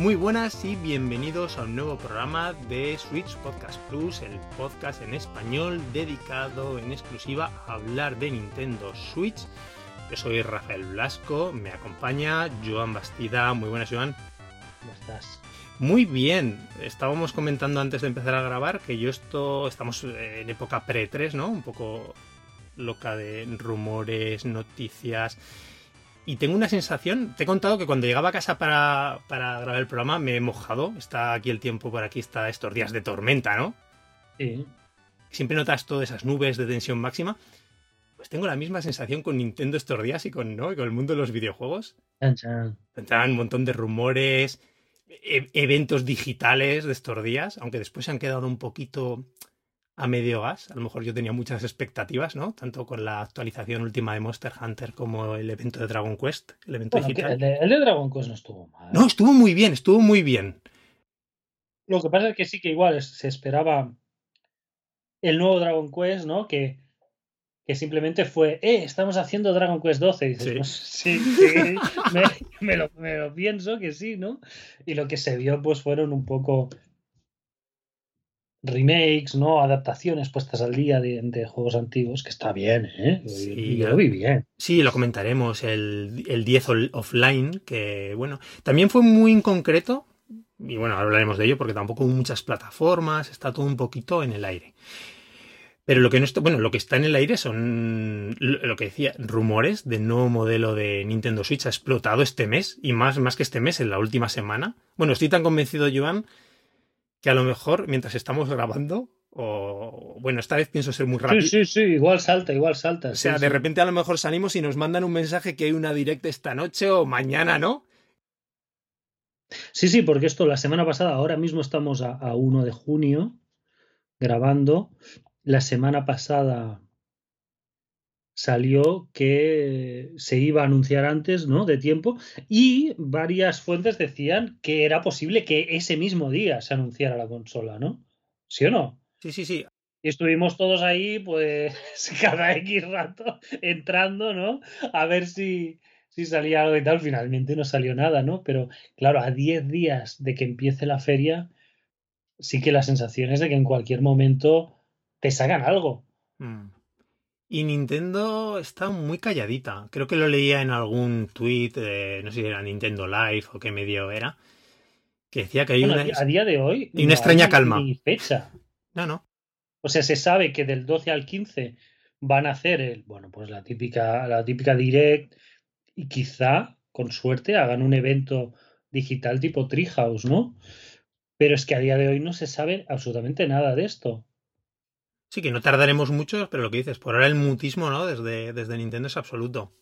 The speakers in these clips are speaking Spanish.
Muy buenas y bienvenidos a un nuevo programa de Switch Podcast Plus, el podcast en español dedicado en exclusiva a hablar de Nintendo Switch. Yo soy Rafael Blasco, me acompaña Joan Bastida. Muy buenas, Joan. ¿Cómo estás? Muy bien. Estábamos comentando antes de empezar a grabar que yo esto estamos en época pre-3, ¿no? Un poco loca de rumores, noticias. Y tengo una sensación, te he contado que cuando llegaba a casa para, para, grabar el programa me he mojado. Está aquí el tiempo por aquí, está estos días de tormenta, ¿no? Sí. Siempre notas todas esas nubes de tensión máxima. Pues tengo la misma sensación con Nintendo estos días y con, ¿no? y con el mundo de los videojuegos. Tendrán un montón de rumores, e eventos digitales de estos días, aunque después se han quedado un poquito a medio gas. A lo mejor yo tenía muchas expectativas, ¿no? Tanto con la actualización última de Monster Hunter como el evento de Dragon Quest, el evento Bueno, que digital. el, de, el de Dragon Quest no estuvo mal. No, estuvo muy bien, estuvo muy bien. Lo que pasa es que sí que igual es- se esperaba el nuevo Dragon Quest, ¿no? Que, que simplemente fue, eh, estamos haciendo Dragon Quest 12. Y dices, Sí. pues sí, sí, me, me lo, me lo pienso que sí, ¿no? Y lo que se vio, pues fueron un poco remakes, ¿no? Adaptaciones puestas al día de, de juegos antiguos, que está bien, ¿eh? Sí, yo lo vi bien. Sí, lo comentaremos, el, el 10 ol- offline, que bueno, también fue muy en concreto, y bueno, ahora hablaremos de ello porque tampoco hubo muchas plataformas, está todo un poquito en el aire. Pero lo que no está, bueno, lo que está en el aire son lo lo que decía, rumores de nuevo modelo de Nintendo Switch ha explotado este mes, y más, más que este mes, en la última semana. Bueno, estoy tan convencido, Joan, que a lo mejor mientras estamos grabando, o bueno, esta vez pienso ser muy rápido. Sí, sí, sí, igual salta, igual salta. O sea, sí, de sí. repente a lo mejor salimos y nos mandan un mensaje que hay una directa esta noche o mañana, ¿no? Sí, sí, porque esto la semana pasada, ahora mismo estamos a, a 1 de junio grabando. La semana pasada salió que se iba a anunciar antes, ¿no? De tiempo. Y varias fuentes decían que era posible que ese mismo día se anunciara la consola, ¿no? ¿Sí o no? Sí, sí, sí. Y estuvimos todos ahí, pues, cada X rato entrando, ¿no? A ver si, si salía algo y tal. Finalmente no salió nada, ¿no? Pero claro, a 10 días de que empiece la feria, sí que la sensación es de que en cualquier momento te sacan algo. Mm. Y Nintendo está muy calladita. Creo que lo leía en algún tweet, eh, no sé si era Nintendo Live o qué medio era, que decía que hay Bueno, una... a día de hoy. y una no extraña hay calma. Ni fecha. No, no. O sea, se sabe que del 12 al 15 van a hacer el, bueno, pues la típica, la típica direct y quizá, con suerte, hagan un evento digital tipo Treehouse, ¿no? Pero es que a día de hoy no se sabe absolutamente nada de esto. Sí, que no tardaremos mucho, pero lo que dices, por ahora el mutismo, ¿no? Desde, desde Nintendo es absoluto.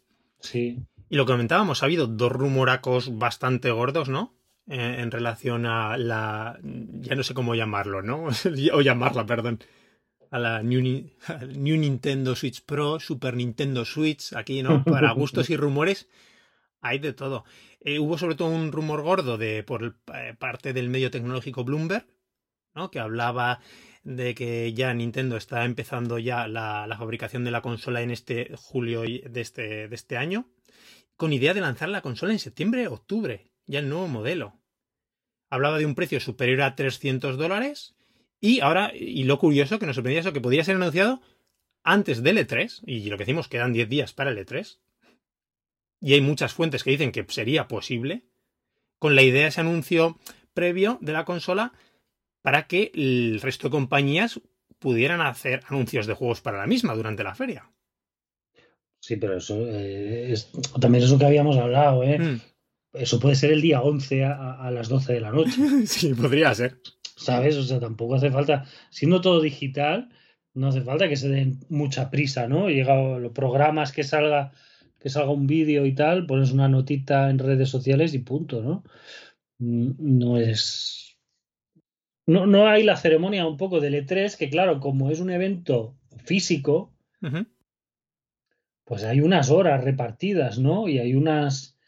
Sí. Y lo que comentábamos, ha habido dos rumoracos bastante gordos, ¿no? Eh, en relación a la. Ya no sé cómo llamarlo, ¿no? o llamarla, perdón. A la New, Nintendo Switch Pro, Super Nintendo Switch, aquí, ¿no? Para gustos y rumores, hay de todo. Eh, hubo sobre todo un rumor gordo de por eh, parte del medio tecnológico Bloomberg, ¿no? Que hablaba de que ya Nintendo está empezando ya la, la fabricación de la consola en este julio de este, de este año con idea de lanzar la consola en septiembre octubre, ya el nuevo modelo. Hablaba de un precio superior a 300 dólares y ahora, y lo curioso que nos sorprendía eso, que podría ser anunciado antes del E3, y lo que decimos, quedan 10 días para el E3, y hay muchas fuentes que dicen que sería posible, con la idea de ese anuncio previo de la consola para que el resto de compañías pudieran hacer anuncios de juegos para la misma durante la feria. Sí, pero eso eh, es también es lo que habíamos hablado, ¿eh? Mm. Eso puede ser el día 11 a, a las 12 de la noche. Sí, podría ser. ¿Sabes? O sea, tampoco hace falta, siendo todo digital, no hace falta que se den mucha prisa, ¿no? Llega los programas que salga, que salga un vídeo y tal, pones una notita en redes sociales y punto, ¿no? Mm, No es. No, no hay la ceremonia un poco del E3, que claro, como es un evento físico, pues hay unas horas repartidas, ¿no? Y hay unas,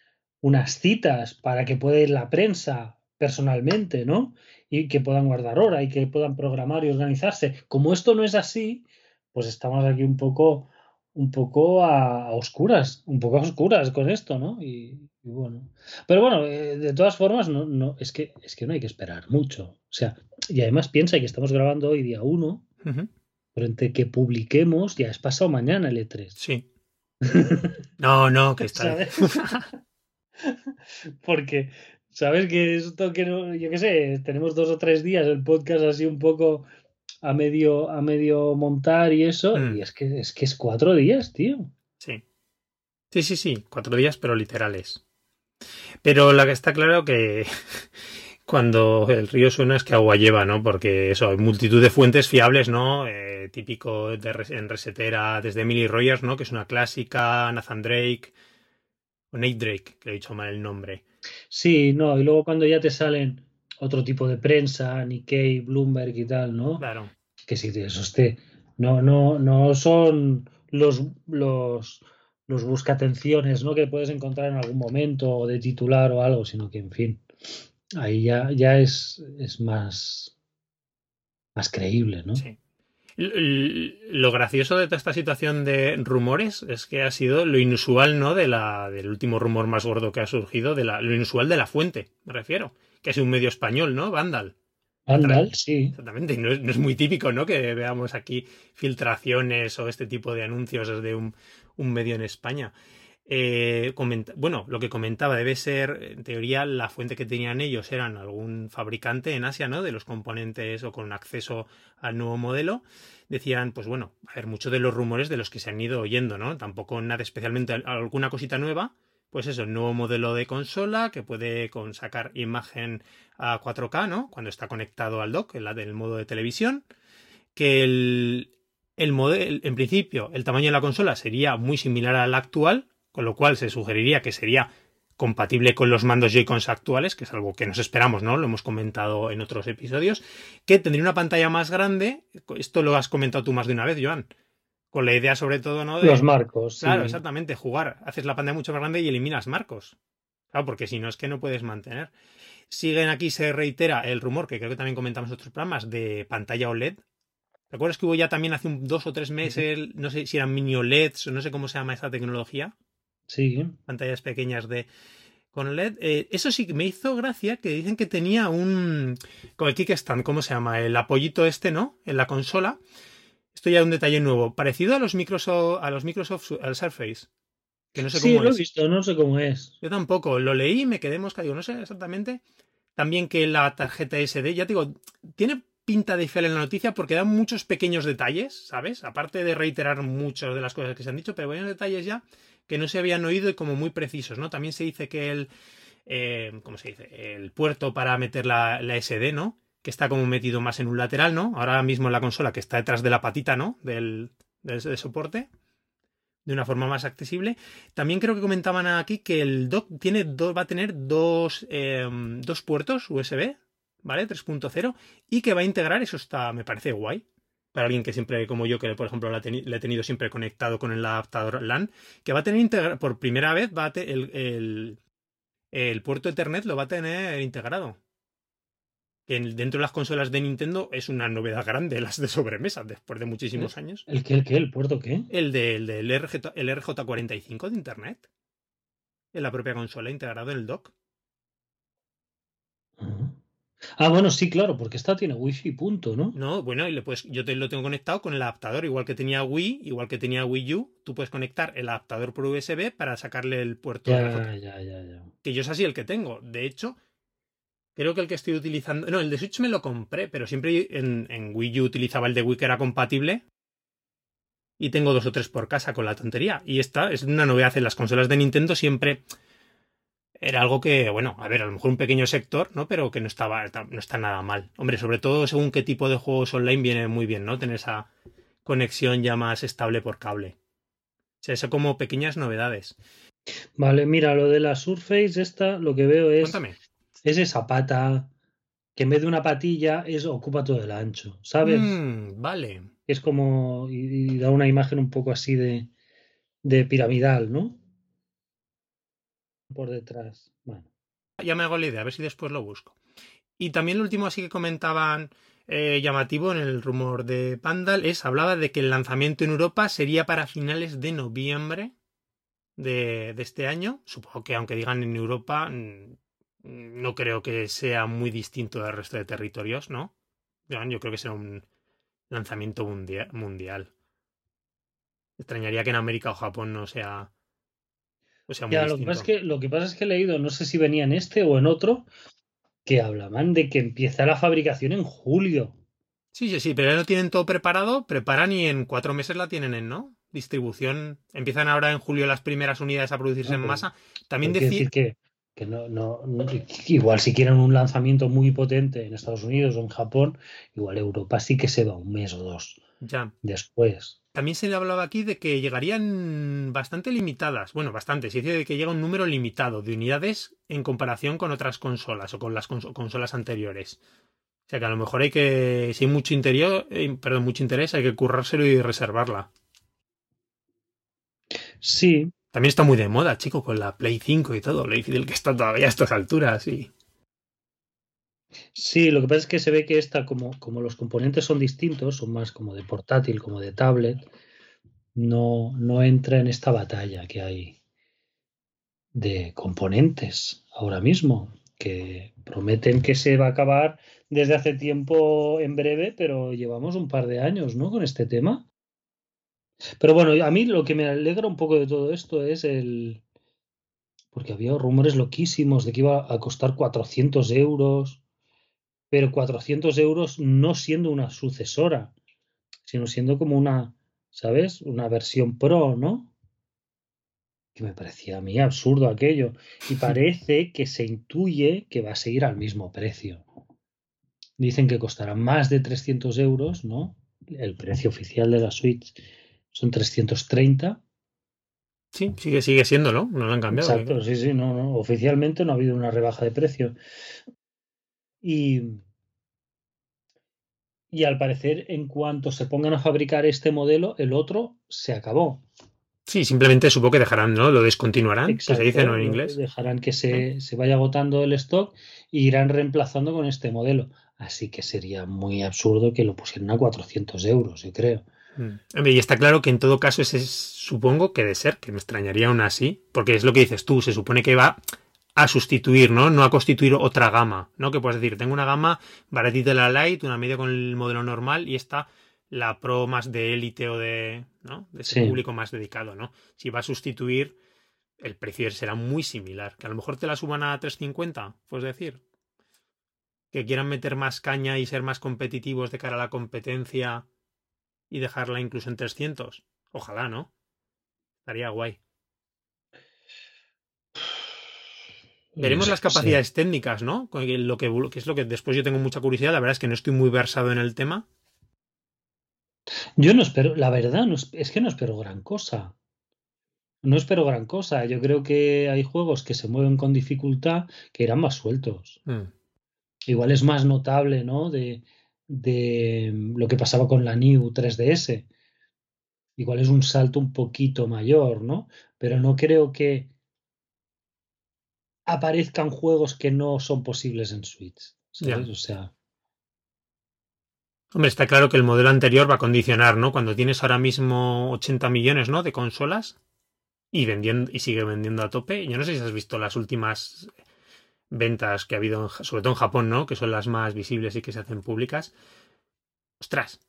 unas citas para que pueda ir la prensa personalmente, ¿no? Y que puedan guardar hora y que puedan programar y organizarse. Como esto no es así, pues estamos aquí un poco, un poco a, a oscuras, un poco a oscuras con esto, ¿no? Y Y bueno. Pero bueno, eh, de todas formas, no, no, es, que, es que no hay que esperar mucho. O sea, y además piensa que estamos grabando hoy día 1, Ujú. pero entre que publiquemos ya es pasado mañana el E3. Sí. No, no, que está. ¿Sabes? Porque, ¿sabes que esto que no, yo qué sé, tenemos dos o tres días el podcast así un poco a medio, a medio montar y eso, Mm. y es que, es que es cuatro días, tío. Sí. Sí, sí, sí. Cuatro días, pero literales. Pero la que está claro que cuando el río suena es que agua lleva, ¿no? Porque eso, hay multitud de fuentes fiables, ¿no? Eh, típico de, res- en resetera desde Emily Rogers, ¿no? Que es una clásica, Nathan Drake, o Nate Drake, que le he dicho mal el nombre. Sí, no, y luego cuando ya te salen otro tipo de prensa, Nikkei, Bloomberg y tal, ¿no? Claro. Que sí, eso esté. No, no, no son los, los, los buscatenciones, ¿no? Que puedes encontrar en algún momento o de titular o algo, sino que, en fin, ahí ya, ya es, es más, más creíble, ¿no? Sí. Lo gracioso de toda esta situación de rumores es que ha sido lo inusual, ¿no? De la, del último rumor más gordo que ha surgido, de la, lo inusual de la fuente, me refiero. Que es un medio español, ¿no? Vandal. Vandal, sí. Exactamente. No es, no es muy típico, ¿no? Que veamos aquí filtraciones o este tipo de anuncios desde un, un medio en España. Eh, bueno, lo que comentaba debe ser, en teoría, la fuente que tenían ellos eran algún fabricante en Asia, ¿no? De los componentes o con acceso al nuevo modelo. Decían, pues bueno, a ver, muchos de los rumores de los que se han ido oyendo, ¿no? Tampoco nada especialmente alguna cosita nueva. Pues eso, el nuevo modelo de consola que puede con sacar imagen a 4K, ¿no? Cuando está conectado al dock, la del modo de televisión. Que el, el modelo, en principio, el tamaño de la consola sería muy similar al actual, con lo cual se sugeriría que sería compatible con los mandos Joy-Cons actuales, que es algo que nos esperamos, ¿no? Lo hemos comentado en otros episodios, que tendría una pantalla más grande, esto lo has comentado tú más de una vez, Joan, con la idea sobre todo, ¿no? De, Los marcos, sí. Claro, exactamente, jugar, haces la pantalla mucho más grande y eliminas marcos. Claro, porque si no es que no puedes mantener. Siguen aquí, se reitera el rumor, que creo que también comentamos en otros programas, de pantalla OLED. ¿Te acuerdas que hubo ya también hace un, dos o tres meses, no sé si eran mini OLEDs o no sé cómo se llama esta tecnología? Sí. Pantallas pequeñas de con LED. Eh, eso sí que me hizo gracia que dicen que tenía un. Con el kickstand, ¿cómo se llama? El apoyito este, ¿no? En la consola. Esto ya es un detalle nuevo. Parecido a los Microsoft, a los Microsoft, al Surface. Que no sé sí, cómo lo es. he visto, no sé cómo es. Yo tampoco. Lo leí y me quedé mosca. Digo, no sé exactamente. También que la tarjeta SD, ya te digo, tiene pinta de fiel en la noticia porque da muchos pequeños detalles, ¿sabes? Aparte de reiterar muchas de las cosas que se han dicho, pero buenos detalles ya que no se habían oído y como muy precisos, ¿no? También se dice que el, eh, ¿cómo se dice? El puerto para meter la, la, SD, ¿no? Que está como metido más en un lateral, ¿no? Ahora mismo en la consola que está detrás de la patita, ¿no? Del, del, soporte. De una forma más accesible. También creo que comentaban aquí que el dock tiene dos, va a tener dos, eh, dos puertos USB, ¿vale? 3.0 y que va a integrar, eso está, me parece guay, para alguien que siempre, como yo, que por ejemplo la, teni la, he tenido siempre conectado con el adaptador LAN, que va a tener integrado, por primera vez, va a el, el, el, puerto Ethernet lo va a tener integrado. Que dentro de las consolas de Nintendo es una novedad grande, las de sobremesa, después de muchísimos años. ¿El qué? ¿El qué? ¿El puerto qué? El del de, el RJ, el RJ45 de Internet. En la propia consola integrado en el dock. Uh -huh. Ah, bueno, sí, claro, porque esta tiene wifi, punto, ¿no? No, bueno, y le puedes, yo te lo tengo conectado con el adaptador, igual que tenía Wii, igual que tenía Wii U, tú puedes conectar el adaptador por USB para sacarle el puerto. Ya, ya, ya, ya. Que yo es así el que tengo. De hecho, creo que el que estoy utilizando. No, el de Switch me lo compré, pero siempre en, en Wii U utilizaba el de Wii que era compatible. Y tengo dos o tres por casa con la tontería. Y esta es una novedad en las consolas de Nintendo, siempre era algo que, bueno, a ver, a lo mejor un pequeño sector, ¿no? Pero que no estaba, no está nada mal. Hombre, sobre todo según qué tipo de juegos online viene muy bien, ¿no? Tener esa conexión ya más estable por cable. O sea, eso como pequeñas novedades. Vale, mira, lo de la Surface, esta, lo que veo es. Cuéntame. Es esa pata que en vez de una patilla es ocupa todo el ancho, ¿sabes? Mm, vale. Es como. Y, y, da una imagen un poco así de, de piramidal, ¿no? Por detrás. Bueno. Ya me hago la idea, a ver si después lo busco. Y también lo último así que comentaban eh, llamativo en el rumor de Pandal es, hablaba de que el lanzamiento en Europa sería para finales de noviembre de, este año. Supongo que aunque digan en Europa, mm, no creo que sea muy distinto del resto de territorios, ¿no? Yo creo que será un lanzamiento mundial. Extrañaría que en América o Japón no sea, no sea muy ya, lo que, pasa es que, lo que pasa es que he leído, no sé si venía en este o en otro, que hablaban de que empieza la fabricación en julio. Sí, sí, sí, pero ya lo tienen todo preparado, preparan y en cuatro meses la tienen en, ¿no? Distribución. Empiezan ahora en julio las primeras unidades a producirse en masa. También decir que, que no, no, igual si quieren un lanzamiento muy potente en Estados Unidos o en Japón, igual Europa sí que se va un mes o dos. Ya. Después. También se le hablaba aquí de que llegarían bastante limitadas. Bueno, bastante. Se dice de que llega un número limitado de unidades en comparación con otras consolas o con las consolas anteriores. O sea que a lo mejor hay que, si hay mucho interior, eh, perdón, mucho interés, hay que currárselo y reservarla. Sí. También está muy de moda, chico, con la Play 5 y todo. Play del que está todavía a estas alturas, sí. Sí, lo que pasa es que se ve que esta, como, como los componentes son distintos, son más como de portátil, como de tablet, no, no entra en esta batalla que hay de componentes ahora mismo, que prometen que se va a acabar desde hace tiempo en breve, pero llevamos un par de años, ¿no? Con este tema. Pero bueno, a mí lo que me alegra un poco de todo esto es el... Porque había rumores loquísimos de que iba a costar 400 euros, pero 400 euros no siendo una sucesora, sino siendo como una, ¿sabes? Una versión pro, ¿no? Que me parecía a mí absurdo aquello. Y parece que se intuye que va a seguir al mismo precio. Dicen que costará más de 300 euros, ¿no? El precio oficial de la Switch son 330. Sí, sigue, sigue siendo, ¿no? No lo han cambiado. Exacto, sí, sí, no, no. Oficialmente no ha habido una rebaja de precio. Y, y al parecer, en cuanto se pongan a fabricar este modelo, el otro se acabó. Sí, simplemente supongo que dejarán, ¿no? Lo descontinuarán, que se dice, ¿no? En inglés. Dejarán que se, se, vaya agotando el stock y irán reemplazando con este modelo. Así que sería muy absurdo que lo pusieran a 400 euros, yo creo. Mm. Y está claro que en todo caso ese supongo que de ser, que me extrañaría aún así, porque es lo que dices tú, se supone que va a sustituir, ¿no? No a constituir otra gama, ¿no? Que puedes decir, tengo una gama baratita de la Light, una media con el modelo normal y esta la Pro más de élite o de, ¿no? De ese público más dedicado, ¿no? Si va a sustituir, el precio será muy similar. Que a lo mejor te la suban a 350, puedes decir que quieran meter más caña y ser más competitivos de cara a la competencia y dejarla incluso en 300. Ojalá, ¿no? Estaría guay. Veremos las capacidades técnicas, ¿no? Lo que, que, es lo que después yo tengo mucha curiosidad. La verdad es que no estoy muy versado en el tema. Yo no espero, la verdad, no, es que no espero gran cosa. No espero gran cosa. Yo creo que hay juegos que se mueven con dificultad que irán más sueltos. Mm igual es más notable, ¿no? De, de lo que pasaba con la New 3DS. Igual es un salto un poquito mayor, ¿no? Pero no creo que aparezcan juegos que no son posibles en Switch. ¿sabes? O sea. Hombre, está claro que el modelo anterior va a condicionar, ¿no? Cuando tienes ahora mismo 80 millones, ¿no? De consolas y vendiendo y sigue vendiendo a tope. Yo no sé si has visto las últimas ventas que ha habido, sobre todo en Japón, ¿no? Que son las más visibles y que se hacen públicas. Ostras,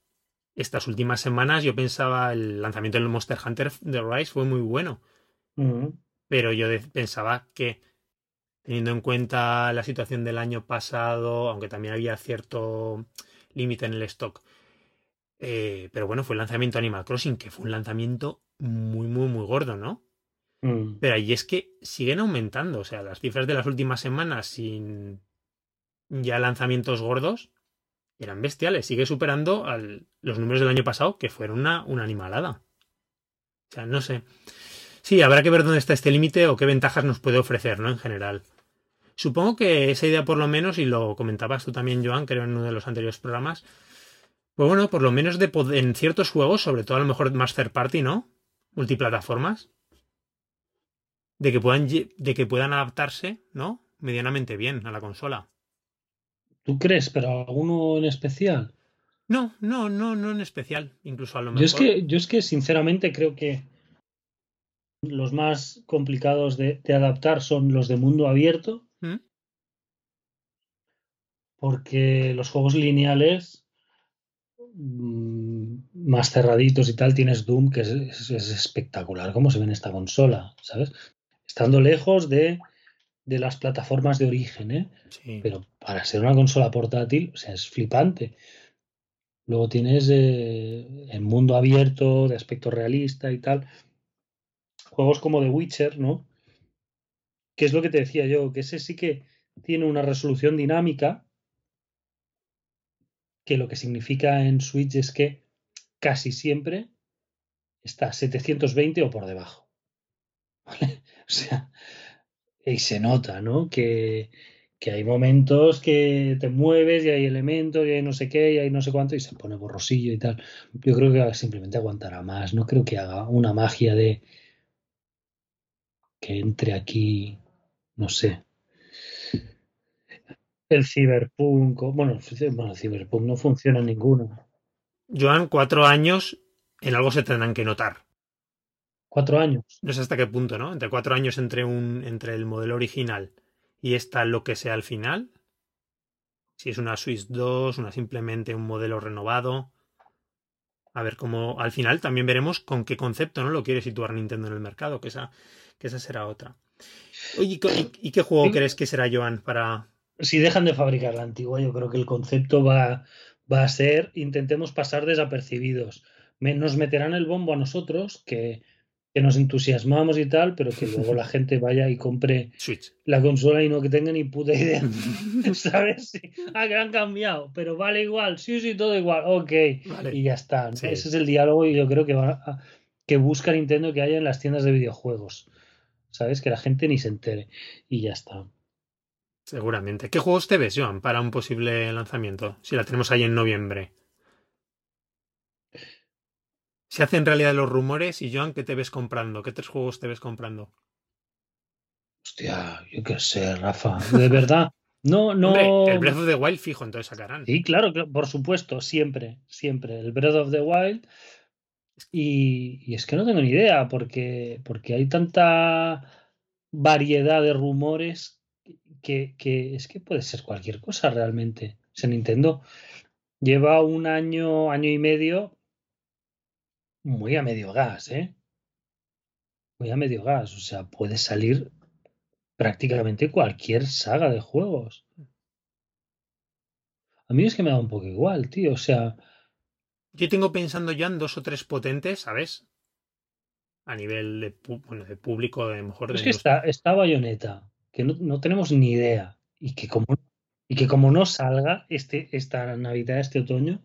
estas últimas semanas yo pensaba el lanzamiento del Monster Hunter de Rise fue muy bueno. Pero yo pensaba que, teniendo en cuenta la situación del año pasado, aunque también había cierto límite en el stock, eh, pero bueno, fue el lanzamiento Animal Crossing, que fue un lanzamiento muy, muy, muy gordo, ¿no? Mm. Pero ahí es que siguen aumentando. O sea, las cifras de las últimas semanas sin ya lanzamientos gordos eran bestiales. Sigue superando al, los números del año pasado, que fueron una, una animalada. O sea, no sé. Sí, habrá que ver dónde está este límite o qué ventajas nos puede ofrecer, ¿no? En general. Supongo que esa idea, por lo menos, y lo comentabas tú también, Joan, creo en uno de los anteriores programas, pues bueno, por lo menos de en ciertos juegos, sobre todo a lo mejor más third party, ¿no? Multiplataformas, de que puedan, de que puedan adaptarse, ¿no? Medianamente bien a la consola. ¿Tú crees? ¿Pero alguno en especial? No, no, no, no en especial. Incluso a lo mejor. Yo es que, yo es que sinceramente creo que los más complicados de, de adaptar son los de mundo abierto. ¿Mm? Porque los juegos lineales mm, más cerraditos y tal, tienes Doom, que es, es- es espectacular cómo se ve en esta consola, ¿sabes? Estando lejos de, de las plataformas de origen, ¿eh? Sí. Pero para ser una consola portátil, o sea, es flipante. Luego tienes eh, el mundo abierto, de aspecto realista y tal. Juegos como The Witcher, ¿no? Que es lo que te decía yo, que ese sí que tiene una resolución dinámica, que lo que significa en Switch es que casi siempre está a 720 o por debajo. ¿Vale? O sea, y se nota, ¿no? Que, que hay momentos que te mueves y hay elementos y hay no sé qué y hay no sé cuánto y se pone borrosillo y tal. Yo creo que simplemente aguantará más. No creo que haga una magia de que entre aquí, no sé. El Cyberpunk, o- bueno, bueno, el Cyberpunk no funciona en ninguno. Joan, cuatro años en algo se tendrán que notar. Cuatro años. No sé hasta qué punto, ¿no? Entre cuatro años entre un entre el modelo original y esta lo que sea al final. Si es una Switch 2, una simplemente un modelo renovado. A ver cómo. Al final también veremos con qué concepto no lo quiere situar Nintendo en el mercado, que esa, que esa será otra. Oye, ¿y co- ¿y, y qué juego Sí. crees que será, Joan, para. Si dejan de fabricar la antigua, yo creo que el concepto va, va a ser intentemos pasar desapercibidos. Nos meterán el bombo a nosotros, que, que nos entusiasmamos y tal, pero que luego la gente vaya y compre Switch? la consola y no que tenga ni puta idea. ¿Sabes? Sí. Ah, que han cambiado, pero vale igual. Sí, sí, todo igual. Ok. Vale. Y ya está. ¿no? Sí. Ese es el diálogo y yo creo que, va a- que busca Nintendo que haya en las tiendas de videojuegos. ¿Sabes? Que la gente ni se entere. Y ya está. Seguramente. ¿Qué juegos te ves, Joan, para un posible lanzamiento? Si la tenemos ahí en noviembre. Se hacen realidad los rumores y Joan, ¿qué te ves comprando? ¿Qué tres juegos te ves comprando? Hostia, yo qué sé, Rafa. De verdad. No, no. Hombre, el Breath of the Wild fijo, entonces sacarán. Sí, claro, por supuesto, siempre, siempre. El Breath of the Wild. Y, y es que no tengo ni idea, porque, porque hay tanta variedad de rumores que, que es que puede ser cualquier cosa realmente. O sea, Nintendo lleva un año, año y medio muy a medio gas, ¿eh? Muy a medio gas. O sea, puede salir prácticamente cualquier saga de juegos. A mí es que me da un poco igual, tío. O sea, Yo tengo pensando ya en dos o tres potentes, ¿sabes? A nivel de, bueno, de público, de mejor de es que está, está Bayonetta, que no, no tenemos ni idea. Y que como, y que como no salga este, esta Navidad, este otoño,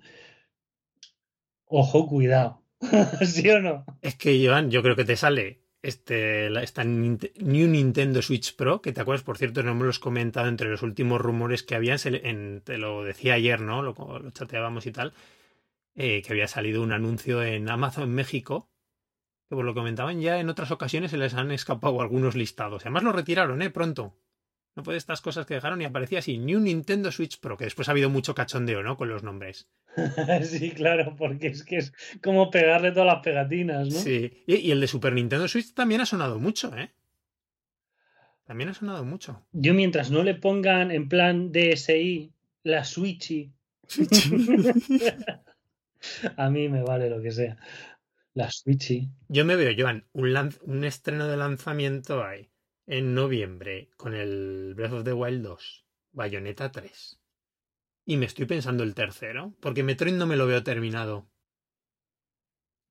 ojo, cuidado. ¿Sí o no? Es que, Joan, yo creo que te sale este, esta New Nintendo Switch Pro, que te acuerdas, por cierto, no me lo has comentado entre los últimos rumores que habían, en- te lo decía ayer, ¿no? Lo, lo chateábamos y tal, eh, que había salido un anuncio en Amazon México, que por lo comentaban ya en otras ocasiones se les han escapado algunos listados. Además lo retiraron, ¿eh? Pronto. No puede estas cosas que dejaron y aparecía así, New Nintendo Switch Pro, que después ha habido mucho cachondeo, ¿no? Con los nombres. sí, claro, porque es que es como pegarle todas las pegatinas, ¿no? Sí. Y, y el de Super Nintendo Switch también ha sonado mucho, ¿eh? También ha sonado mucho. Yo mientras no le pongan en plan DSI la Switchy, a mí me vale lo que sea. La Switchy. Yo me veo, Joan, un, un estreno de lanzamiento ahí en noviembre con el Breath of the Wild 2, Bayonetta 3. Y me estoy pensando el tercero, porque Metroid no me lo veo terminado.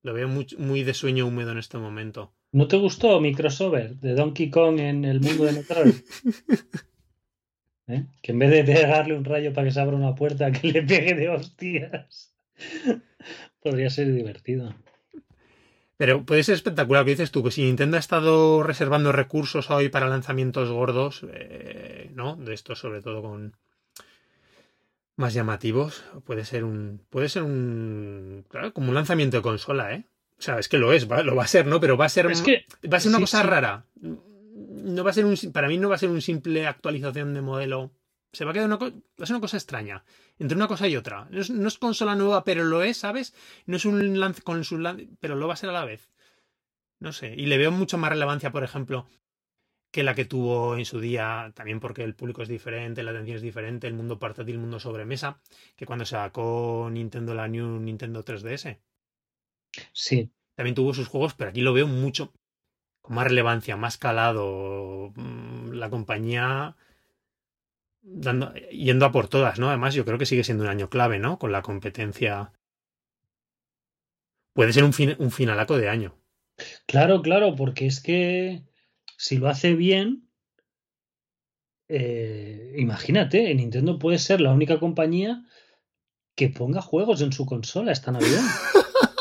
Lo veo muy, muy de sueño húmedo en este momento. ¿No te gustó Microsoft de Donkey Kong en el mundo de Metroid? ¿Eh? Que en vez de pegarle un rayo para que se abra una puerta, que le pegue de hostias. Podría ser divertido. Pero puede ser espectacular lo que dices tú, que si Nintendo ha estado reservando recursos hoy para lanzamientos gordos, eh, ¿no? De estos sobre todo con más llamativos, puede ser un, puede ser un, claro, como un lanzamiento de consola, ¿eh? O sea, es que lo es, va- lo va a ser, ¿no? Pero va a ser, Es que va a ser una sí, cosa sí. rara. No va a ser un, para mí no va a ser un simple actualización de modelo. Se va a quedar una, co- una cosa extraña entre una cosa y otra. No es, no es consola nueva, pero lo es, ¿sabes? No es un lance con su lan- pero lo va a ser a la vez. No sé. Y le veo mucho más relevancia, por ejemplo, que la que tuvo en su día, también porque el público es diferente, la atención es diferente, el mundo portátil, el mundo sobremesa, que cuando sacó Nintendo la New Nintendo 3DS. Sí. También tuvo sus juegos, pero aquí lo veo mucho con más relevancia, más calado. mm, La compañía dando, yendo a por todas, ¿no? Además, yo creo que sigue siendo un año clave, ¿no? Con la competencia. Puede ser un, fin- un finalaco de año. Claro, claro, porque es que si lo hace bien, eh, imagínate, Nintendo puede ser la única compañía que ponga juegos en su consola esta Navidad.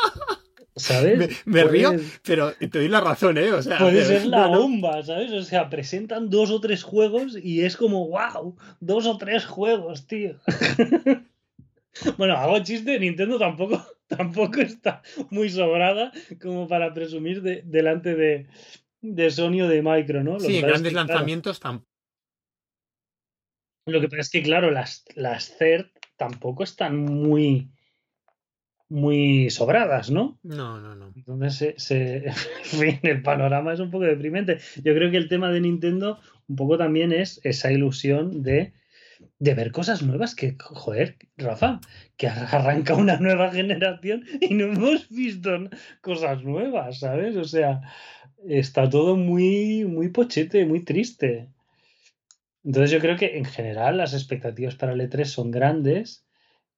¿Sabes? Me, me río, pero te doy la razón, ¿eh? O sea, Puede de- ser la no, bomba, ¿sabes? O sea, presentan dos o tres juegos y es como, wow, dos o tres juegos, tío. bueno, hago chiste, Nintendo tampoco, tampoco está muy sobrada como para presumir de- delante de, de Sony o de Micro, ¿no? Lo que Sí, es grandes que, claro, lanzamientos tam- lo que pasa es que, claro, las, las CERT tampoco están muy, muy sobradas, ¿no? No, no, no. Entonces, se, se- en fin, el panorama es un poco deprimente. Yo creo que el tema de Nintendo un poco también es esa ilusión de, de ver cosas nuevas que, joder, Rafa, que arranca una nueva generación y no hemos visto cosas nuevas, ¿sabes? O sea, está todo muy, muy pochete, muy triste. Entonces yo creo que en general las expectativas para el E3 son grandes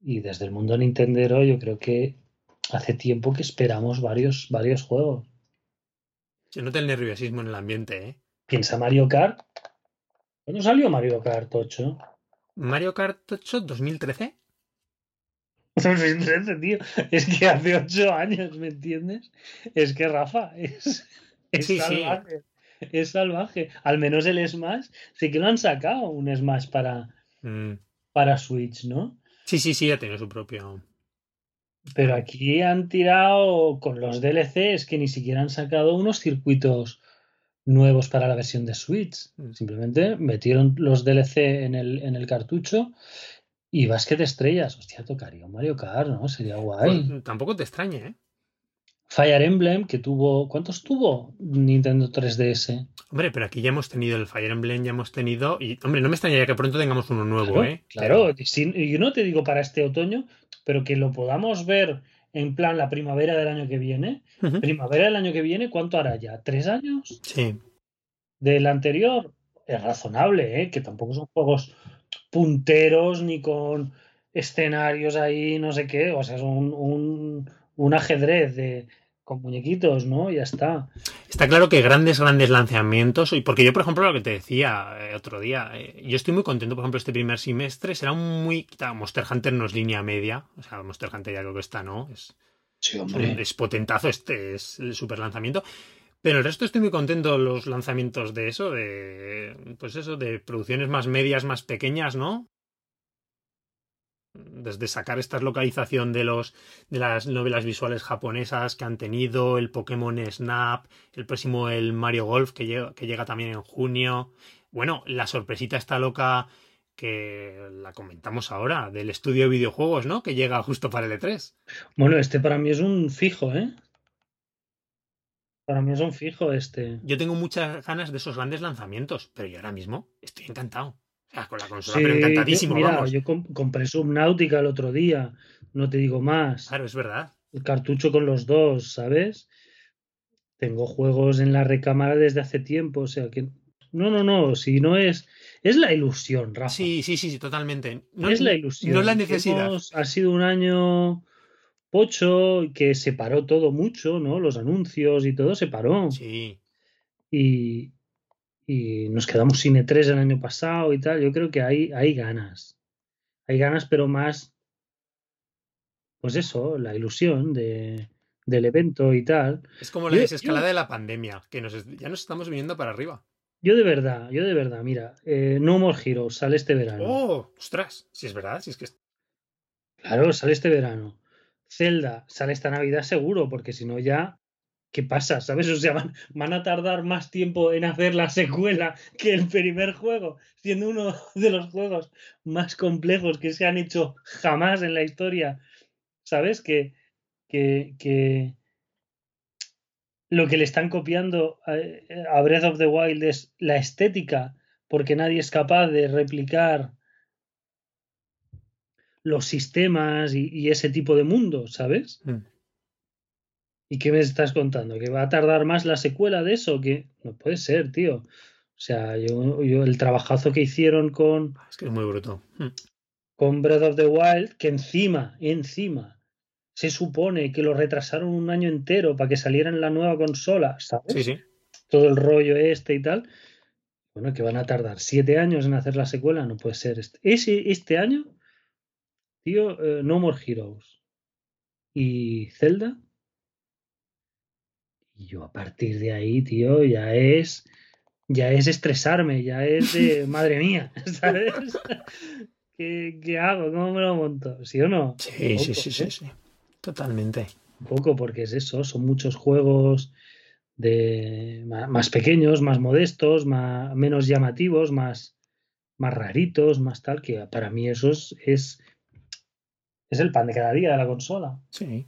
y desde el mundo Nintendero yo creo que hace tiempo que esperamos varios, varios juegos. Se nota el nerviosismo en el ambiente, ¿eh? Piensa Mario Kart. ¿Cuándo salió Mario Kart 8? Mario Kart 8 2013. 2013, tío. Es que hace 8 años, ¿me entiendes? Es que Rafa es, es Sí, sí. salvaje. Es salvaje. Al menos el Smash sí que lo han sacado un Smash para, Mm. para Switch, ¿no? Sí, sí, sí, ha tenido su propio. Pero aquí han tirado con los DLCs que ni siquiera han sacado unos circuitos nuevos para la versión de Switch. Mm. Simplemente metieron los DLC en el, en el cartucho y vas que te estrellas. Hostia, tocaría un Mario Kart, ¿no? Sería guay. Pues, tampoco te extrañe, ¿eh? Fire Emblem, que tuvo. ¿Cuántos tuvo Nintendo 3DS? Hombre, pero aquí ya hemos tenido el Fire Emblem, ya hemos tenido. Y, hombre, no me extrañaría que pronto tengamos uno nuevo, Claro, ¿eh? claro. Si- y yo no te digo para este otoño, pero que lo podamos ver en plan la primavera del año que viene. Primavera del año que viene, ¿cuánto hará ya? ¿Tres años? Sí. del anterior es razonable, ¿eh? que tampoco son juegos punteros ni con escenarios ahí, no sé qué, o sea, es un, un, un ajedrez de, con muñequitos, ¿no? Ya está. Está claro que grandes, grandes lanzamientos. Y porque yo, por ejemplo, lo que te decía eh, otro día, eh, yo estoy muy contento, por ejemplo, este primer semestre será un muy. quita, Monster Hunter no es línea media. O sea, Monster Hunter ya creo que está, ¿no? Es, Sí, es un- es potentazo, este es el super lanzamiento. Pero el resto estoy muy contento los lanzamientos de eso, de. Pues eso, de producciones más medias, más pequeñas, ¿no? Desde sacar esta localización de los de las novelas visuales japonesas que han tenido, el Pokémon Snap, el próximo el Mario Golf que llega, que llega también en junio. Bueno, la sorpresita está loca que la comentamos ahora, del estudio de videojuegos, ¿no? Que llega justo para el E3. Bueno, este para mí es un fijo, ¿eh? Para mí es un fijo este. Yo tengo muchas ganas de esos grandes lanzamientos, pero yo ahora mismo estoy encantado. O sea, con la consola, Sí, pero yo- encantadísimo, mira, vamos. yo com- compré Subnautica el otro día, no te digo más. Claro, es verdad. el cartucho con los dos, ¿sabes? Tengo juegos en la recámara desde hace tiempo, o sea que. No, no, no, si no es. Es la ilusión, Rafa. Sí, sí, sí, sí, totalmente. No, es la ilusión. No es la necesidad. Hemos- ha sido un año pocho que se paró todo mucho, ¿no? Los anuncios y todo se paró. Sí. Y, y nos quedamos sin E3 el año pasado y tal. Yo creo que hay, hay ganas. Hay ganas, pero más. Pues eso, la ilusión de, del evento y tal. Es como la Yo- desescalada yo- de la pandemia, que nos, ya nos estamos viniendo para arriba. Yo de verdad, yo de verdad, mira, eh, No More Heroes sale este verano. ¡Oh! ¡Ostras! Si es verdad, si es que. Claro, sale este verano. Zelda sale esta Navidad seguro, porque si no ya, ¿qué pasa? ¿Sabes? O sea, van, a tardar más tiempo en hacer la secuela que el primer juego, siendo uno de los juegos más complejos que se han hecho jamás en la historia. ¿Sabes? Que, que, que, lo que le están copiando a Breath of the Wild es la estética, porque nadie es capaz de replicar los sistemas y, ese tipo de mundo, ¿sabes? Mm. ¿Y qué me estás contando? ¿Que va a tardar más la secuela de eso? Que no puede ser, tío. O sea, yo, yo el trabajazo que hicieron con. Es que es muy bruto. Mm. Con Breath of the Wild, que encima, encima, se supone que lo retrasaron un año entero para que saliera en la nueva consola, ¿sabes? Sí, sí. Todo el rollo este y tal. Bueno, que van a tardar siete años en hacer la secuela, no puede ser. Este, ese, este año, tío, eh, No More Heroes. Y Zelda, y yo a partir de ahí, tío, ya es, ya es estresarme, ya es de, madre mía, ¿sabes? ¿Qué, hago? ¿Cómo me lo monto? ¿Sí o no? Sí, sí, sí, sí, ¿eh? sí, totalmente. Un poco porque es eso, son muchos juegos de más pequeños, más modestos, más, menos llamativos, más, más raritos, más tal, que para mí eso es, es, es el pan de cada día de la consola. Sí.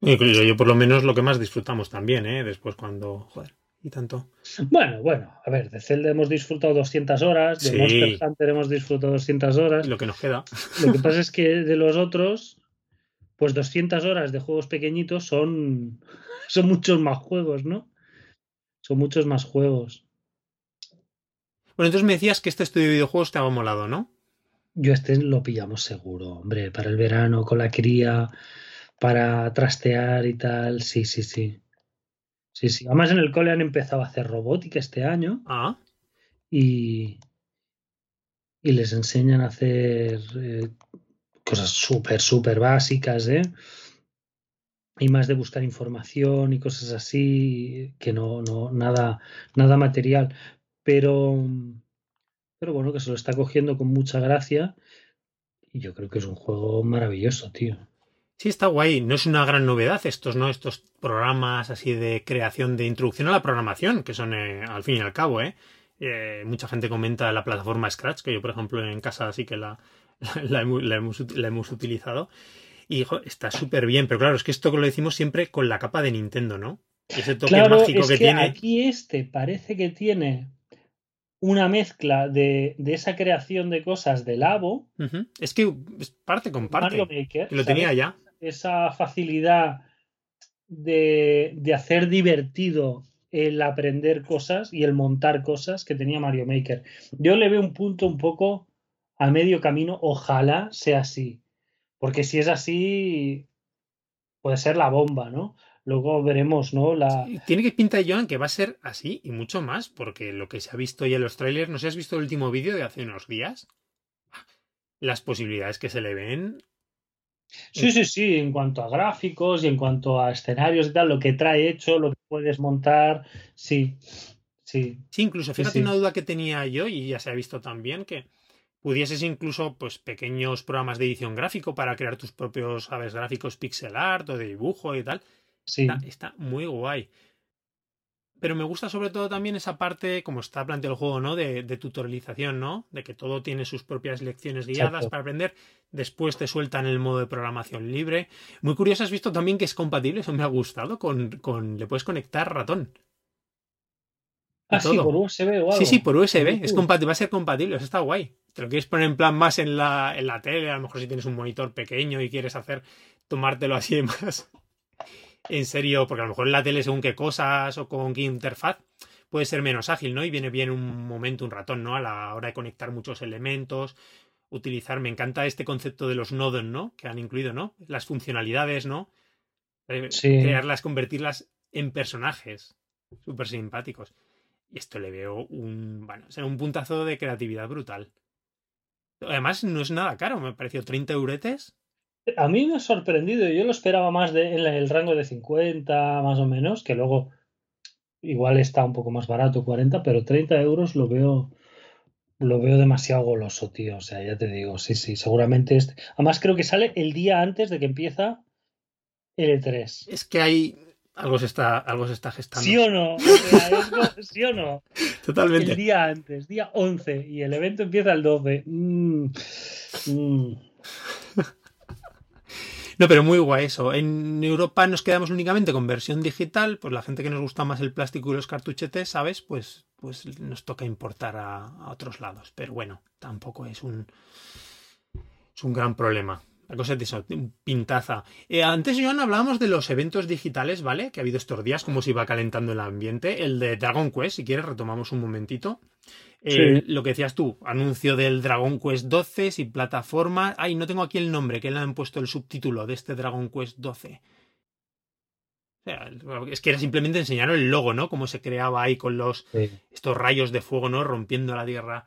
Incluso yo por lo menos lo que más disfrutamos también, ¿eh? Después cuando, joder, y tanto. Bueno, bueno, a ver, de Zelda hemos disfrutado 200 horas, de Monster Hunter hemos disfrutado 200 horas. Lo que nos queda. Lo que pasa es que de los otros, pues 200 horas de juegos pequeñitos son, son muchos más juegos, ¿no? Son muchos más juegos. Bueno, entonces me decías que este estudio de videojuegos te ha molado, ¿no? Yo este lo pillamos seguro, hombre, para el verano, con la cría para trastear y tal. Sí, sí, sí. Sí, sí. Además en el cole han empezado a hacer robótica este año. Ah. Y, y les enseñan a hacer eh, cosas súper, súper básicas, ¿eh? Y más de buscar información y cosas así, que no, no, nada, nada material. Pero, pero bueno, que se lo está cogiendo con mucha gracia. Y yo creo que es un juego maravilloso, tío. Sí, está guay. No es una gran novedad estos, ¿no? Estos programas así de creación de introducción a la programación, que son eh, al fin y al cabo, ¿eh? ¿eh? Mucha gente comenta la plataforma Scratch, que yo, por ejemplo, en casa sí que la, la, hemos, utilizado. Y está súper bien, pero claro, es que esto lo decimos siempre con la capa de Nintendo, ¿no? Ese toque mágico que, tiene. Aquí este parece que tiene una mezcla de, de, esa creación de cosas de Labo. Es que es parte con parte. lo tenía ya esa facilidad de, hacer divertido el aprender cosas y el montar cosas que tenía Mario Maker. Yo le veo un punto un poco a medio camino, ojalá sea así, porque si es así, puede ser la bomba, ¿no? Luego veremos, ¿no? La... tiene que pintar Joan que va a ser así y mucho más, porque lo que se ha visto ya en los trailers, ¿no sé si has visto el último vídeo de hace unos días? Las posibilidades que se le ven Sí, sí, sí, en cuanto a gráficos y en cuanto a escenarios y tal, lo que trae hecho, lo que puedes montar, sí, sí. Sí, incluso, fíjate una duda que tenía yo y ya se ha visto también que pudieses incluso, pues, pequeños programas de edición gráfico para crear tus propios, sabes, gráficos pixel art o de dibujo y tal. Sí. está muy guay pero me gusta sobre todo también esa parte, como está planteado el juego, ¿no? De, tutorialización, ¿no? De que todo tiene sus propias lecciones guiadas para aprender. Después te sueltan el modo de programación libre. Muy curioso, has visto también que es compatible, eso me ha gustado, con, con le puedes conectar ratón. Ah, sí, por USB o algo. Sí, sí, por USB. Es compatible, va a ser compatible, eso está guay. Te lo quieres poner en plan más en la, en la tele, a lo mejor si tienes un monitor pequeño y quieres hacer, tomártelo así más en serio, porque a lo mejor en la tele según qué cosas o con qué interfaz puede ser menos ágil, ¿no? Y viene bien un momento, un ratón, ¿no? A la hora de conectar muchos elementos, utilizar, me encanta este concepto de los nodos, ¿no? Que han incluido, ¿no? Las funcionalidades, ¿no? Eh, crearlas, convertirlas en personajes súper simpáticos. Y esto le veo un, bueno, será un puntazo de creatividad brutal. Además, no es nada caro, me pareció 30 euretes a mí me ha sorprendido, yo lo esperaba más de, en el rango de 50 más o menos, que luego igual está un poco más barato, 40, pero 30 euros lo veo, lo veo demasiado goloso, tío. O sea, ya te digo, sí, sí, seguramente este. Además, creo que sale el día antes de que empieza el E3. Es que hay. Algo se está, algo se está gestando. ¿Sí o no? ¿Sí o no? Totalmente. El día antes, día 11, y el evento empieza el 12. Mm, mm. No, pero muy guay eso. En Europa nos quedamos únicamente con versión digital, pues la gente que nos gusta más el plástico y los cartuchetes, ¿sabes? Pues, pues nos toca importar a, otros lados. Pero bueno, tampoco es un, es un gran problema. La cosa es eso, pintaza. Eh, antes, Joan, hablábamos de los eventos digitales, ¿vale? Que ha habido estos días, cómo se iba calentando el ambiente. El de Dragon Quest, si quieres, retomamos un momentito. Eh, Sí. Lo que decías tú, anuncio del Dragon Quest 12 sin plataforma. Ay, no tengo aquí el nombre, que le han puesto el subtítulo de este Dragon Quest 12. O sea, es que era simplemente enseñar el logo, ¿no? Cómo se creaba ahí con los Sí. estos rayos de fuego, ¿no? Rompiendo la tierra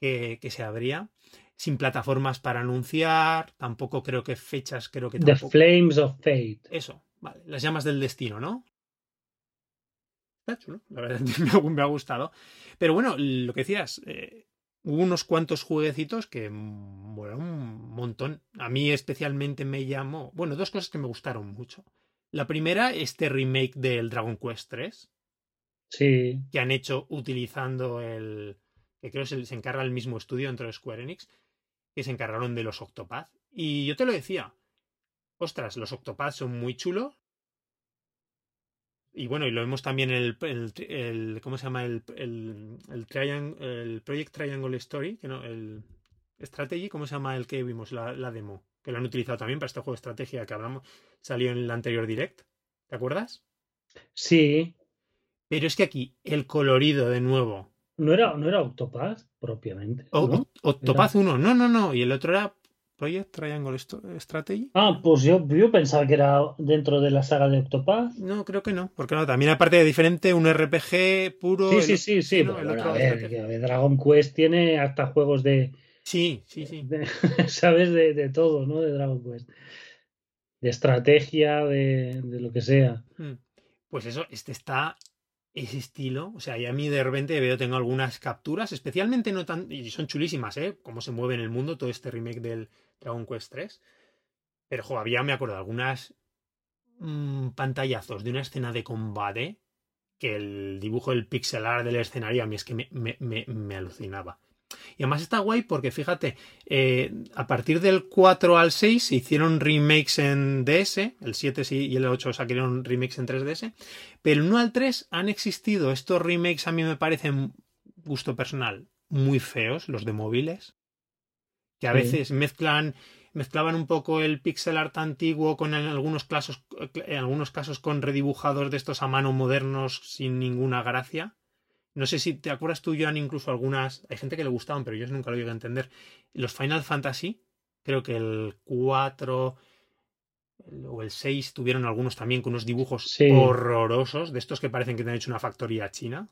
que, que se abría. Sin plataformas para anunciar, tampoco creo que fechas, creo que The. Flames of Fate. Eso, vale, las llamas del destino, ¿no? Está chulo, la verdad, me ha, gustado. Pero bueno, lo que decías, eh, hubo unos cuantos jueguecitos que molaron un montón. A mí especialmente me llamó, bueno, dos cosas que me gustaron mucho. La primera, este remake del Dragon Quest 3, Sí. que han hecho utilizando el. que creo que se, se encarga el mismo estudio dentro de Square Enix, que se encargaron de los Octopath. Y yo te lo decía, ostras, los Octopath son muy chulos. Y bueno, y lo vemos también en el, el, el- ¿cómo se llama? El, el, el, Triang- el Project Triangle Story, que no, el Strategy, ¿cómo se llama el que vimos, la, la demo? Que lo han utilizado también para este juego de estrategia que hablamos, salió en el anterior direct, ¿te acuerdas? Sí. Pero es que aquí el colorido de nuevo, No era, no era Octopath propiamente. ¿no? o- Octopath 1, no, no, no. Y el otro era Project Triangle Strategy. Ah, pues yo, yo pensaba que era dentro de la saga de Octopath. No, creo que no. Porque no, también aparte de diferente, un RPG puro. Sí, el- sí, sí, sí. no, bueno, a ver, que, Dragon Quest tiene hasta juegos de, Sí, sí, sí. de- ¿sabes? De, de todo, ¿no? De Dragon Quest. De estrategia, de, de lo que sea. Mm. Pues eso, este está ese estilo. O sea, y a mí de repente veo, tengo algunas capturas, especialmente no tan. Y son chulísimas, ¿eh? Cómo se mueve en el mundo todo este remake del Dragon Quest 3. Pero, jo, había, me acuerdo, algunas mm, pantallazos de una escena de combate que el dibujo del pixel art del escenario a mí es que me, me, me, me alucinaba. Y además está guay porque, fíjate, eh, a partir del 4 al 6 se hicieron remakes en DS, el 7 sí y el 8 sacaron remakes en 3DS, pero el 1 al 3 han existido estos remakes, a mí me parecen, gusto personal, muy feos, los de móviles, que a Sí. veces mezclan mezclaban un poco el pixel art antiguo con en algunos casos en algunos casos con redibujados de estos a mano modernos sin ninguna gracia. No sé si te acuerdas tú, Joan, incluso algunas. Hay gente que le gustaban, pero yo nunca lo llegué a entender. Los Final Fantasy, creo que el 4 el- o el 6 tuvieron algunos también con unos dibujos Sí. horrorosos, de estos que parecen que te han hecho una factoría china.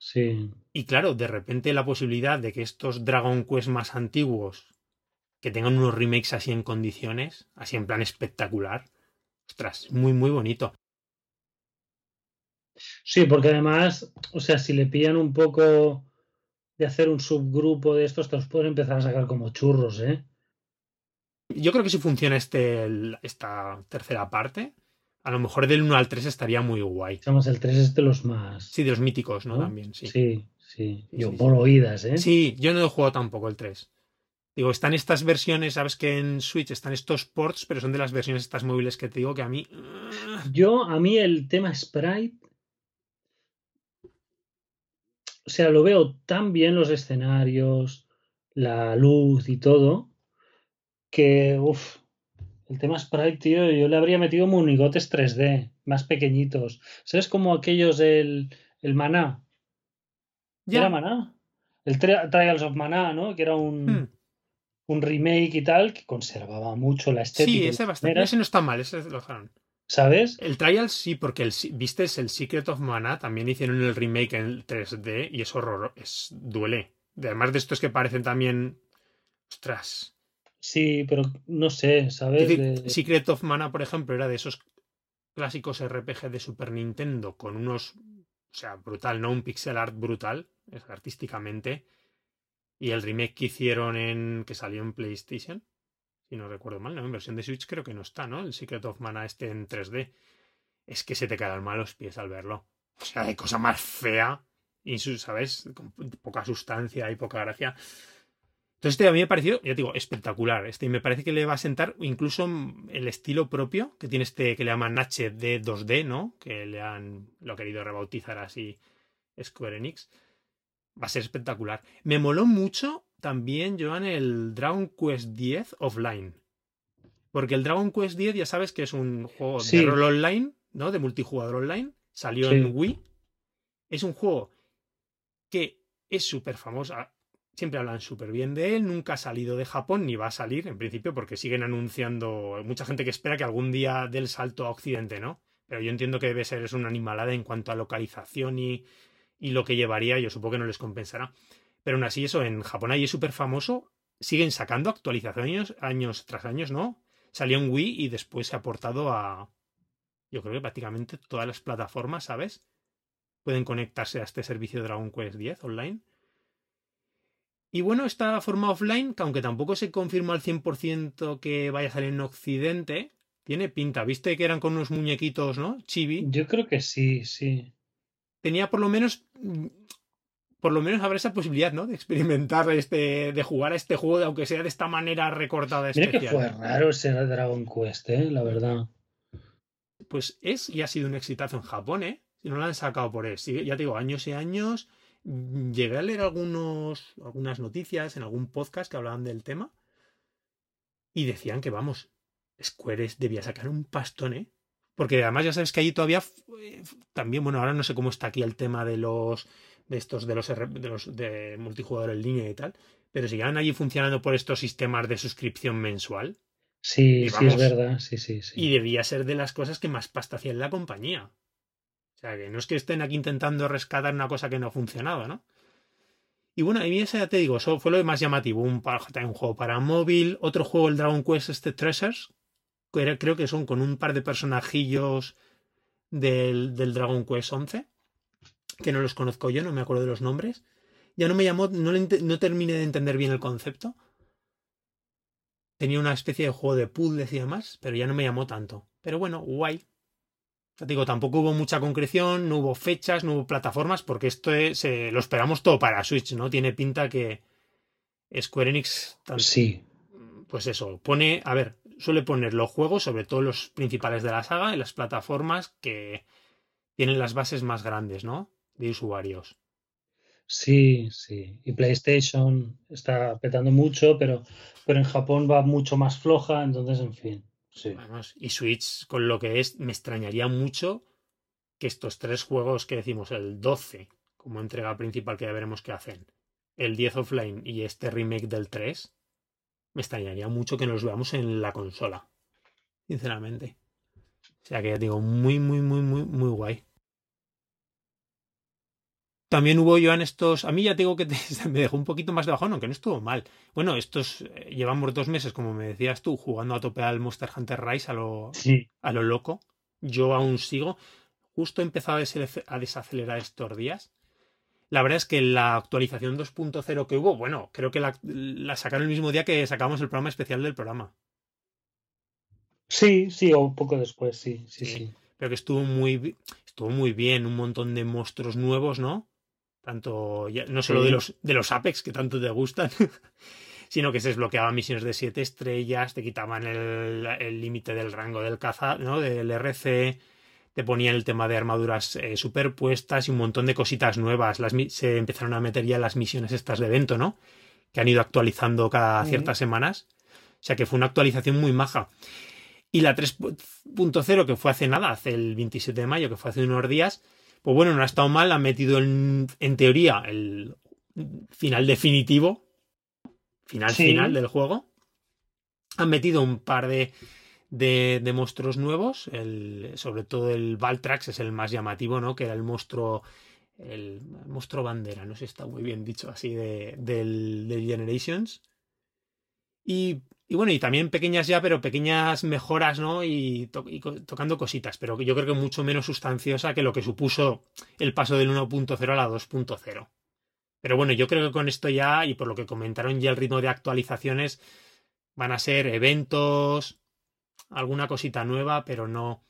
Sí. Y claro, de repente la posibilidad de que estos Dragon Quest más antiguos, que tengan unos remakes así en condiciones, así en plan espectacular, ostras, muy, muy bonito. Sí, porque además, o sea, si le pillan un poco de hacer un subgrupo de estos, te los pueden empezar a sacar como churros, ¿eh? Yo creo que si funciona este, esta tercera parte, a lo mejor del 1 al 3 estaría muy guay. Digamos, el 3 es de los más. Sí, de los míticos, ¿no? ¿no? También, sí. Sí, sí. Yo sí, por sí. oídas, ¿eh? Sí, yo no he jugado tampoco el 3. Digo, están estas versiones, sabes que en Switch están estos ports, pero son de las versiones estas móviles que te digo que a mí... Yo, a mí el tema sprite, o sea, lo veo tan bien los escenarios, la luz y todo, que, uff, el tema sprite, tío, yo le habría metido monigotes 3D, más pequeñitos. ¿Sabes como aquellos del el Maná? Ya. ¿Era Maná? El Tri- Trials of Maná, ¿no? Que era un, Hmm. un remake y tal, que conservaba mucho la estética. Sí, ese bastante. Ese no está mal, ese lo dejaron. ¿Sabes? El Trial sí, porque el, viste el Secret of Mana, también hicieron el remake en 3D y es horror, es duele. Además de estos que parecen también, ostras. Sí, pero no sé, ¿sabes? Es decir, De- Secret of Mana, por ejemplo, era de esos clásicos RPG de Super Nintendo con unos, o sea, brutal, ¿no? Un pixel art brutal, es artísticamente. Y el remake que hicieron en, que salió en PlayStation, si no recuerdo mal, ¿no? En versión de Switch creo que no está, ¿no? El Secret of Mana este en 3D. Es que se te caen mal los pies al verlo. O sea, hay cosa más fea, y ¿sabes? Con poca sustancia y poca gracia. Entonces este a mí me pareció, ya te digo, espectacular. Este me parece que le va a sentar incluso el estilo propio que tiene este que le llaman HD 2D, ¿no? Que le han lo ha querido rebautizar así Square Enix. Va a ser espectacular. Me moló mucho también, Joan, el Dragon Quest X offline. Porque el Dragon Quest X ya sabes que es un juego de rol online, ¿no? De multijugador online. Salió en Wii. Es un juego que es súper famoso siempre hablan súper bien de él, nunca ha salido de Japón ni va a salir en principio porque siguen anunciando, mucha gente que espera que algún día dé el salto a Occidente, ¿no? Pero yo entiendo que debe ser es una animalada en cuanto a localización y, y lo que llevaría, yo supongo que no les compensará. Pero aún así eso, en Japón ahí es súper famoso, siguen sacando actualizaciones años tras años, ¿no? Salió en Wii y después se ha portado a, yo creo que prácticamente todas las plataformas, ¿sabes? Pueden conectarse a este servicio Dragon Quest X online. Y bueno, esta forma offline, que aunque tampoco se confirma al 100% que vaya a salir en Occidente, tiene pinta. ¿Viste que eran con unos muñequitos, no? Chibi. Yo creo que sí, sí. Tenía por lo menos. Por lo menos habrá esa posibilidad, ¿no? De experimentar este. de jugar a este juego, aunque sea de esta manera recortada. Mira que fue raro ese Dragon Quest, ¿eh? La verdad. Pues es y ha sido un exitazo en Japón, ¿eh? Si no lo han sacado por él. ya te digo, años y años llegué a leer algunos, algunas noticias en algún podcast que hablaban del tema y decían que, vamos, Square debía sacar un pastón, ¿eh? Porque además ya sabes que allí todavía eh, también, bueno, ahora no sé cómo está aquí el tema de los de estos de los de los de multijugador en línea y tal, pero siguen allí funcionando por estos sistemas de suscripción mensual. Sí, sí es verdad, sí, sí, sí. Y debía ser de las cosas que más pasta hacía en la compañía. Sea, que no es que estén aquí intentando rescatar una cosa que no ha funcionado, ¿no? Y bueno, a mí ya te digo, eso fue lo más llamativo. Un, un juego para móvil, otro juego, el Dragon Quest este Treasures, que creo que son con un par de personajillos del, del Dragon Quest 11, que no los conozco yo, no me acuerdo de los nombres. Ya no me llamó, no, no terminé de entender bien el concepto. Tenía una especie de juego de puzzles y demás, pero ya no me llamó tanto. Pero bueno, guay digo, tampoco hubo mucha concreción, no hubo fechas, no hubo plataformas, porque esto es, lo esperamos todo para Switch, ¿no? Tiene pinta que Square Enix. sí. Pues eso, pone, a ver, suele poner los juegos, sobre todo los principales de la saga, en las plataformas que tienen las bases más grandes, ¿no? De usuarios. Sí, sí. Y PlayStation está petando mucho, pero, pero en Japón va mucho más floja, entonces, en fin y Switch, con lo que es, me extrañaría mucho que estos tres juegos que decimos, el 12 como entrega principal que ya veremos qué hacen, el 10 offline y este remake del 3, me extrañaría mucho que nos veamos en la consola. Sinceramente. O sea que ya digo, muy, muy, muy, muy, muy guay. También hubo yo en estos. A mí ya tengo que me dejó un poquito más de bajón, aunque no estuvo mal. Bueno, estos eh, llevamos dos meses, como me decías tú, jugando a tope al Monster Hunter Rise a lo, a lo loco. Yo aún sigo. Justo he empezado a desacelerar estos días. La verdad es que la actualización 2.0 que hubo, bueno, creo que la, la, sacaron el mismo día que sacamos el programa especial del programa. Sí, sí, o un poco después, sí, sí, sí. sí. Pero que estuvo muy, estuvo muy bien, un montón de monstruos nuevos, ¿no? Tanto, no solo de, los, de los Apex que tanto te gustan, sino que se desbloqueaban misiones de siete estrellas, te quitaban el límite del rango del caza, ¿no? Del RC, te ponían el tema de armaduras eh, superpuestas y un montón de cositas nuevas. Las, se empezaron a meter ya las misiones estas de evento, ¿no? Que han ido actualizando cada ciertas semanas. O sea que fue una actualización muy maja. Y la 3.0, que fue hace nada, hace el 27 de mayo, que fue hace unos días, pues bueno, no ha estado mal, ha metido en, teoría el final definitivo, final final del juego. Han metido un par de, de, monstruos nuevos, el, sobre todo el Valtrax es el más llamativo, ¿no? Que era el monstruo, el, monstruo bandera, no sé si está muy bien dicho así, de, del, de Generations. Y y bueno, y también pequeñas ya, pero pequeñas mejoras, ¿no? Y, tocando cositas, pero yo creo que mucho menos sustanciosa que lo que supuso el paso del 1.0 a la 2.0. Pero bueno, yo creo que con esto ya, y por lo que comentaron ya el ritmo de actualizaciones, van a ser eventos, alguna cosita nueva, pero no.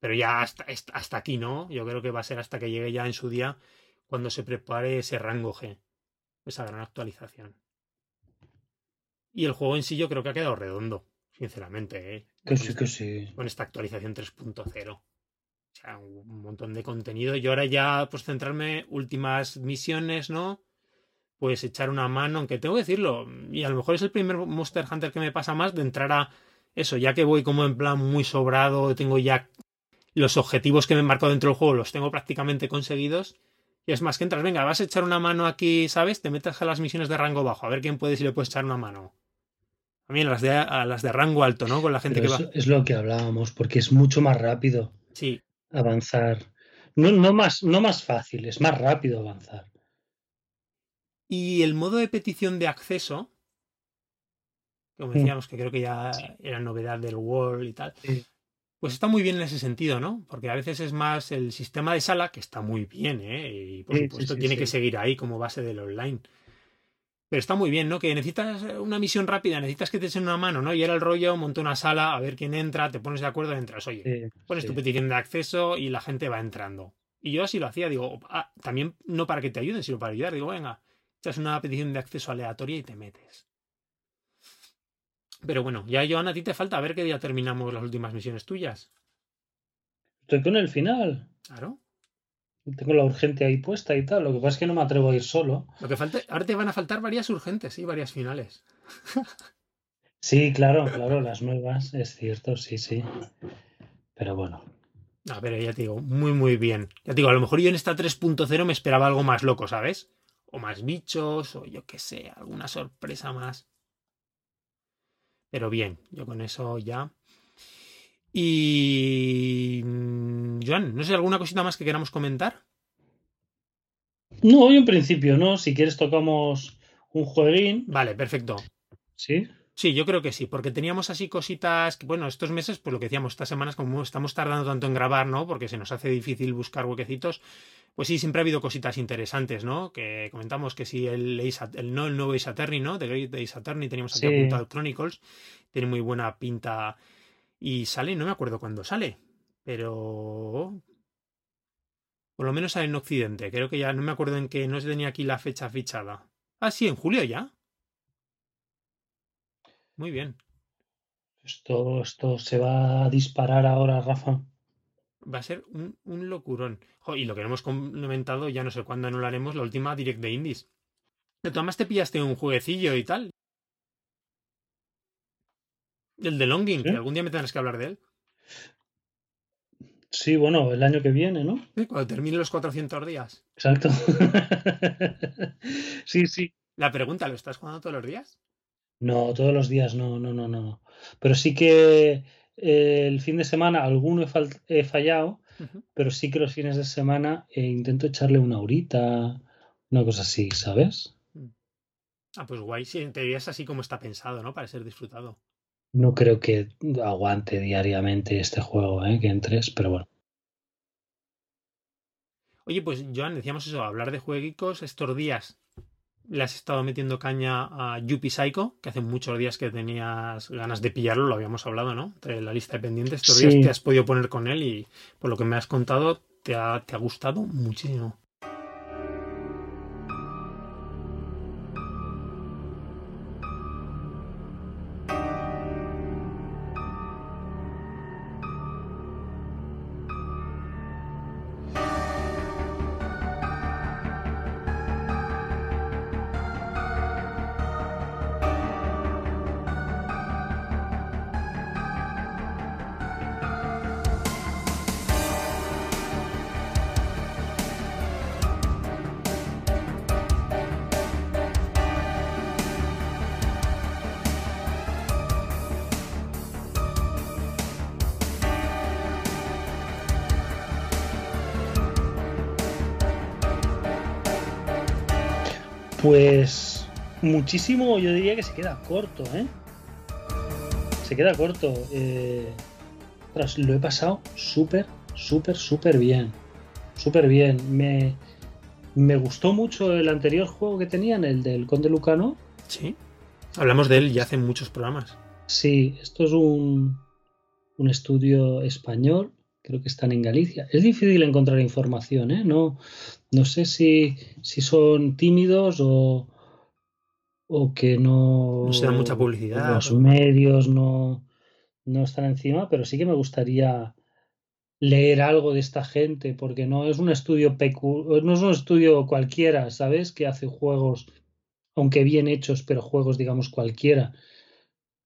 Pero ya hasta, hasta aquí, ¿no? Yo creo que va a ser hasta que llegue ya en su día cuando se prepare ese rango G, esa gran actualización. Y el juego en sí yo creo que ha quedado redondo, sinceramente. ¿eh? Que sí, que sí. Con esta actualización 3.0. O sea, un montón de contenido. Y ahora ya, pues centrarme, últimas misiones, ¿no? Pues echar una mano, aunque tengo que decirlo, y a lo mejor es el primer Monster Hunter que me pasa más de entrar a eso, ya que voy como en plan muy sobrado, tengo ya los objetivos que me he marcado dentro del juego, los tengo prácticamente conseguidos. Y es más que entras, venga, vas a echar una mano aquí, ¿sabes? Te metes a las misiones de rango bajo, a ver quién puede si le puedes echar una mano. También las de, a las de rango alto, ¿no? Con la gente Pero que es, va. es lo que hablábamos, porque es mucho más rápido Sí, avanzar. No, no, más, no más fácil, es más rápido avanzar. Y el modo de petición de acceso, como Mm. decíamos, que creo que ya era novedad del World y tal, pues está muy bien en ese sentido, ¿no? Porque a veces es más el sistema de sala, que está muy bien, ¿eh? Y por Sí, sí, supuesto sí, tiene que seguir ahí como base del online. Pero está muy bien, ¿no? Que necesitas una misión rápida, necesitas que te echen una mano, ¿no? Y era el rollo, monta una sala, a ver quién entra, te pones de acuerdo, entras. Oye, Sí, pones sí. tu petición de acceso y la gente va entrando. Y yo así lo hacía, digo, ah, también no para que te ayuden, sino para ayudar. Digo, venga, echas una petición de acceso aleatoria y te metes. Pero bueno, ya Joan, a ti te falta a ver qué día terminamos las últimas misiones tuyas. Estoy con el final. Claro. Tengo la urgente ahí puesta y tal. Lo que pasa es que no me atrevo a ir solo. Lo que falta, ahora te van a faltar varias urgentes y varias finales. Sí, claro, claro, las nuevas, es cierto, sí, sí. Pero bueno, A ver, ya te digo, muy, muy bien. Ya te digo, a lo mejor yo en esta 3.0 me esperaba algo más loco, ¿sabes? O más bichos, o yo qué sé, alguna sorpresa más. Pero bien, yo con eso ya. Y. mm, Joan, no sé, ¿alguna cosita más que queramos comentar? no, hoy en principio no. Si quieres tocamos un jueguín, Vale, perfecto. ¿sí? Sí, yo creo que sí, porque teníamos así cositas que, bueno, estos meses, pues lo que decíamos, estas semanas, como estamos tardando tanto en grabar, ¿no? Porque se nos hace difícil buscar huequecitos, pues sí, siempre ha habido cositas interesantes, ¿no? Que comentamos que sí, el, no, el nuevo Ace Attorney, ¿no? The Great Ace Attorney, teníamos aquí Sí. apuntado Chronicles, tiene muy buena pinta y sale, no me acuerdo cuándo sale, pero... Por lo menos sale en Occidente, creo que ya no me acuerdo en qué, no se tenía aquí la fecha fichada. Ah, sí, en julio ya. Muy bien. Esto, esto se va a disparar ahora, Rafa. Va a ser un, un locurón. Jo, y lo que no hemos comentado, ya no sé cuándo anularemos la última Direct de Indies. De todas maneras te pillaste un jueguecillo y tal. El de Longing, que algún día me tendrás que hablar de él. Sí, bueno, el año que viene, ¿no? Sí, Cuando termine los 400 días. Exacto. Sí, sí. La pregunta, ¿lo estás jugando todos los días? No, todos los días no, no, no, no. Pero sí que eh, el fin de semana alguno he, fal- he fallado, pero sí que los fines de semana eh, intento echarle una horita, una cosa así, ¿sabes? Ah, pues guay. Teoría es así como está pensado, ¿no? Para ser disfrutado. No creo que aguante diariamente este juego, ¿eh? Que entres, pero bueno. Oye, pues Joan, decíamos eso, hablar de jueguicos estos días. Le has estado metiendo caña a Yuppie Psycho, que hace muchos días que tenías ganas de pillarlo, lo habíamos hablado, ¿no? De la lista de pendientes. Estos Sí. días te has podido poner con él y por lo que me has contado, te ha, te ha gustado muchísimo. Muchísimo, yo diría que se queda corto, ¿eh? Se queda corto. Eh, lo he pasado súper, súper, súper bien. Súper bien. Me, me gustó mucho el anterior juego que tenían, el del Conde Lucano. Sí. Hablamos de él ya hace muchos programas. Sí, esto es un, un estudio español, creo que están en Galicia. Es difícil encontrar información, ¿eh? No, no sé si, si son tímidos o, o que no, no se da mucha publicidad. Los medios no, no están encima, pero sí que me gustaría leer algo de esta gente, porque no es un estudio no es un estudio cualquiera, ¿sabes? Que hace juegos, aunque bien hechos, pero juegos, digamos, cualquiera.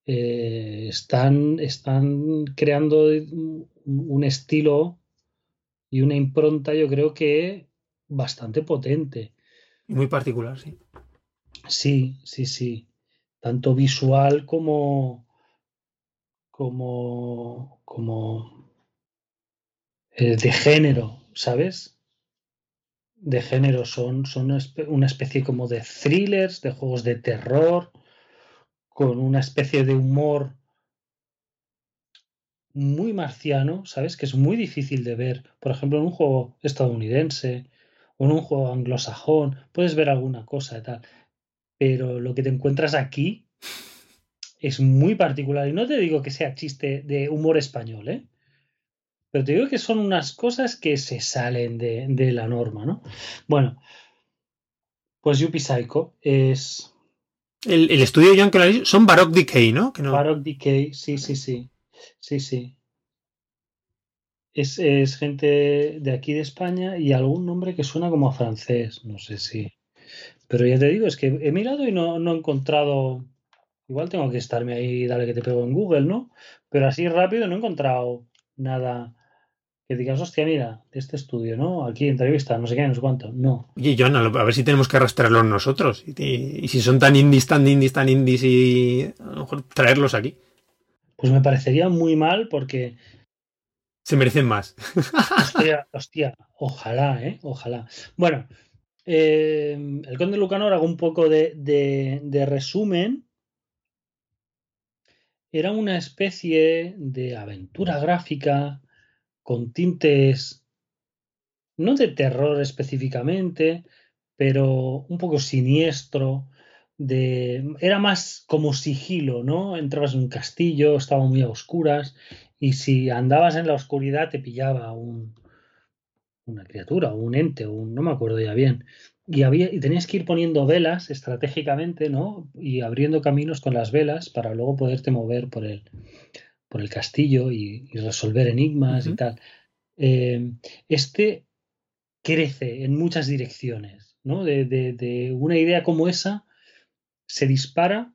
Eh, están, están creando un estilo y una impronta, yo creo que bastante potente. Muy particular, sí. Sí, sí, sí. Tanto visual como. como. como. Eh, de género, ¿sabes? De género. Son, son una especie como de thrillers, de juegos de terror, con una especie de humor muy marciano, ¿sabes? Que es muy difícil de ver. Por ejemplo, en un juego estadounidense o en un juego anglosajón, puedes ver alguna cosa y tal pero lo que te encuentras aquí es muy particular. Y no te digo que sea chiste de humor español, ¿eh? Pero te digo que son unas cosas que se salen de, la norma, ¿no? Bueno, pues Yuppie Psycho es... El, estudio de John Kelly son Baroque Decay, ¿no? Que no... Baroque Decay, sí, sí, sí. Sí, sí. Es, es, gente de aquí de España y algún nombre que suena como a francés. No sé si. Pero ya te digo, es que he mirado y no, no he encontrado. Igual tengo que estarme ahí, dale que te pego en Google, ¿no? Pero así rápido no he encontrado nada que digas, hostia, mira, de este estudio, ¿no? Aquí entrevista, no sé qué, no sé cuánto. No. Oye, John, a ver si tenemos que arrastrarlos nosotros. Y, si son tan indies, tan indies, tan indies, y a lo mejor traerlos aquí. Pues me parecería muy mal porque. Se merecen más. Hostia, hostia, ojalá, ¿eh? Ojalá. Bueno, eh, el Conde Lucanor, hago un poco de, resumen. Era una especie de aventura gráfica con tintes no de terror específicamente, pero un poco siniestro. Era más como sigilo, ¿no? Entrabas en un castillo, estaba muy a oscuras y si andabas en la oscuridad te pillaba un, una criatura, o un ente, o no me acuerdo ya bien. Y, había, y tenías que ir poniendo velas estratégicamente, ¿no? Y abriendo caminos con las velas para luego poderte mover por el, por el castillo y, resolver enigmas y tal. Eh, este crece en muchas direcciones, ¿no? De, de, una idea como esa se dispara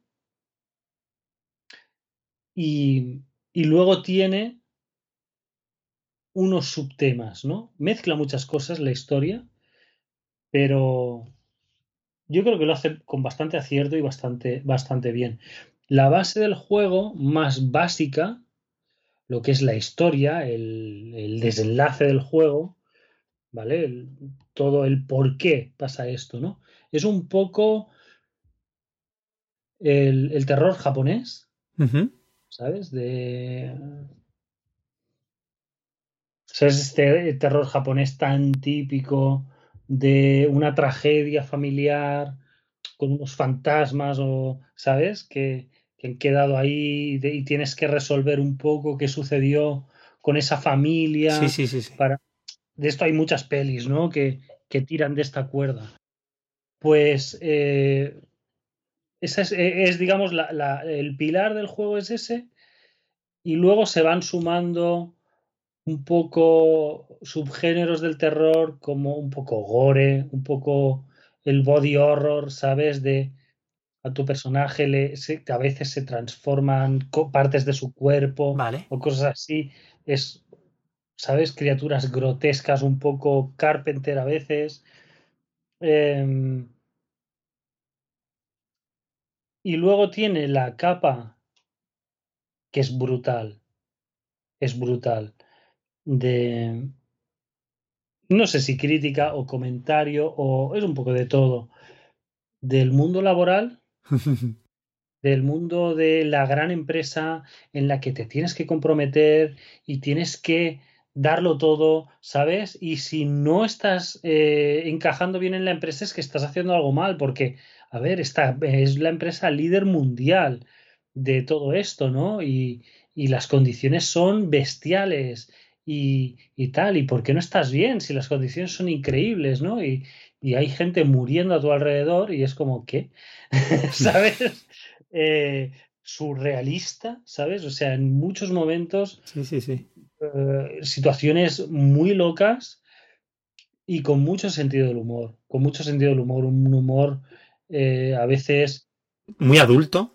y, y luego tiene unos subtemas, ¿no? Mezcla muchas cosas la historia, pero yo creo que lo hace con bastante acierto y bastante, bastante bien. La base del juego más básica, lo que es la historia, el, desenlace del juego, ¿vale? todo el por qué pasa esto, ¿no? Es un poco el, terror japonés, ¿sabes? De es este terror japonés tan típico de una tragedia familiar con unos fantasmas o, ¿sabes? Que, han quedado ahí y tienes que resolver un poco qué sucedió con esa familia. Sí, sí, sí. Para... De esto hay muchas pelis, ¿no? Que, que tiran de esta cuerda. Pues eh, esa es, digamos, el pilar del juego es ese. Y luego se van sumando un poco subgéneros del terror como un poco gore, un poco el body horror, ¿sabes? De a tu personaje le, a veces se transforman partes de su cuerpo o cosas así. Es, ¿sabes? Criaturas grotescas, un poco Carpenter a veces. Em, y luego tiene la capa que es brutal. Es brutal de, no sé si crítica o comentario o es un poco de todo, del mundo laboral, del mundo de la gran empresa en la que te tienes que comprometer y tienes que darlo todo, ¿sabes? Y si no estás eh, encajando bien en la empresa es que estás haciendo algo mal, porque, a ver, esta es la empresa líder mundial de todo esto, ¿no? Y, y las condiciones son bestiales y, tal, y por qué no estás bien si las condiciones son increíbles, ¿no? Y, y hay gente muriendo a tu alrededor y es como, ¿qué? ¿Sabes? Eh, surrealista, ¿sabes? O sea, en muchos momentos, Sí, sí, sí. eh, situaciones muy locas y con mucho sentido del humor, con mucho sentido del humor, un humor eh, a veces Muy adulto.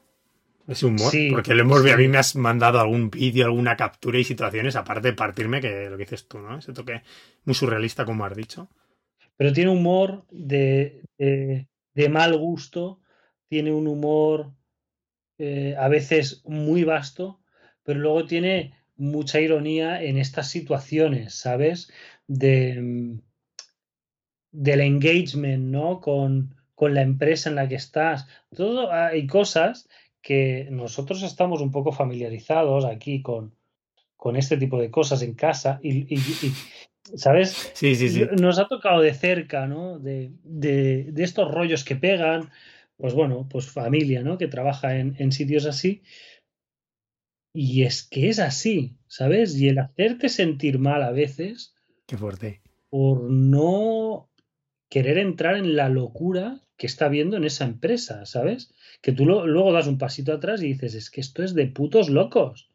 Ese humor. Sí, porque lo hemos, sí. a mí me has mandado algún vídeo, alguna captura y situaciones, aparte de partirme, que lo que dices tú, ¿no? Ese toque muy surrealista, como has dicho. pero tiene humor de, de- de mal gusto, tiene un humor eh, a veces muy vasto, pero luego tiene mucha ironía en estas situaciones, ¿sabes? De, mm, del engagement, ¿no? Con, con la empresa en la que estás. Todo hay cosas que nosotros estamos un poco familiarizados aquí con, con este tipo de cosas en casa y, y- y, ¿sabes? Sí, sí, sí. Nos ha tocado de cerca, ¿no? De, de- de estos rollos que pegan, pues bueno, pues familia, ¿no? Que trabaja en, en sitios así. Y es que es así, ¿sabes? Y el hacerte sentir mal a veces Qué fuerte. por no querer entrar en la locura que está viendo en esa empresa, ¿sabes? Que tú lo- luego das un pasito atrás y dices, es que esto es de putos locos,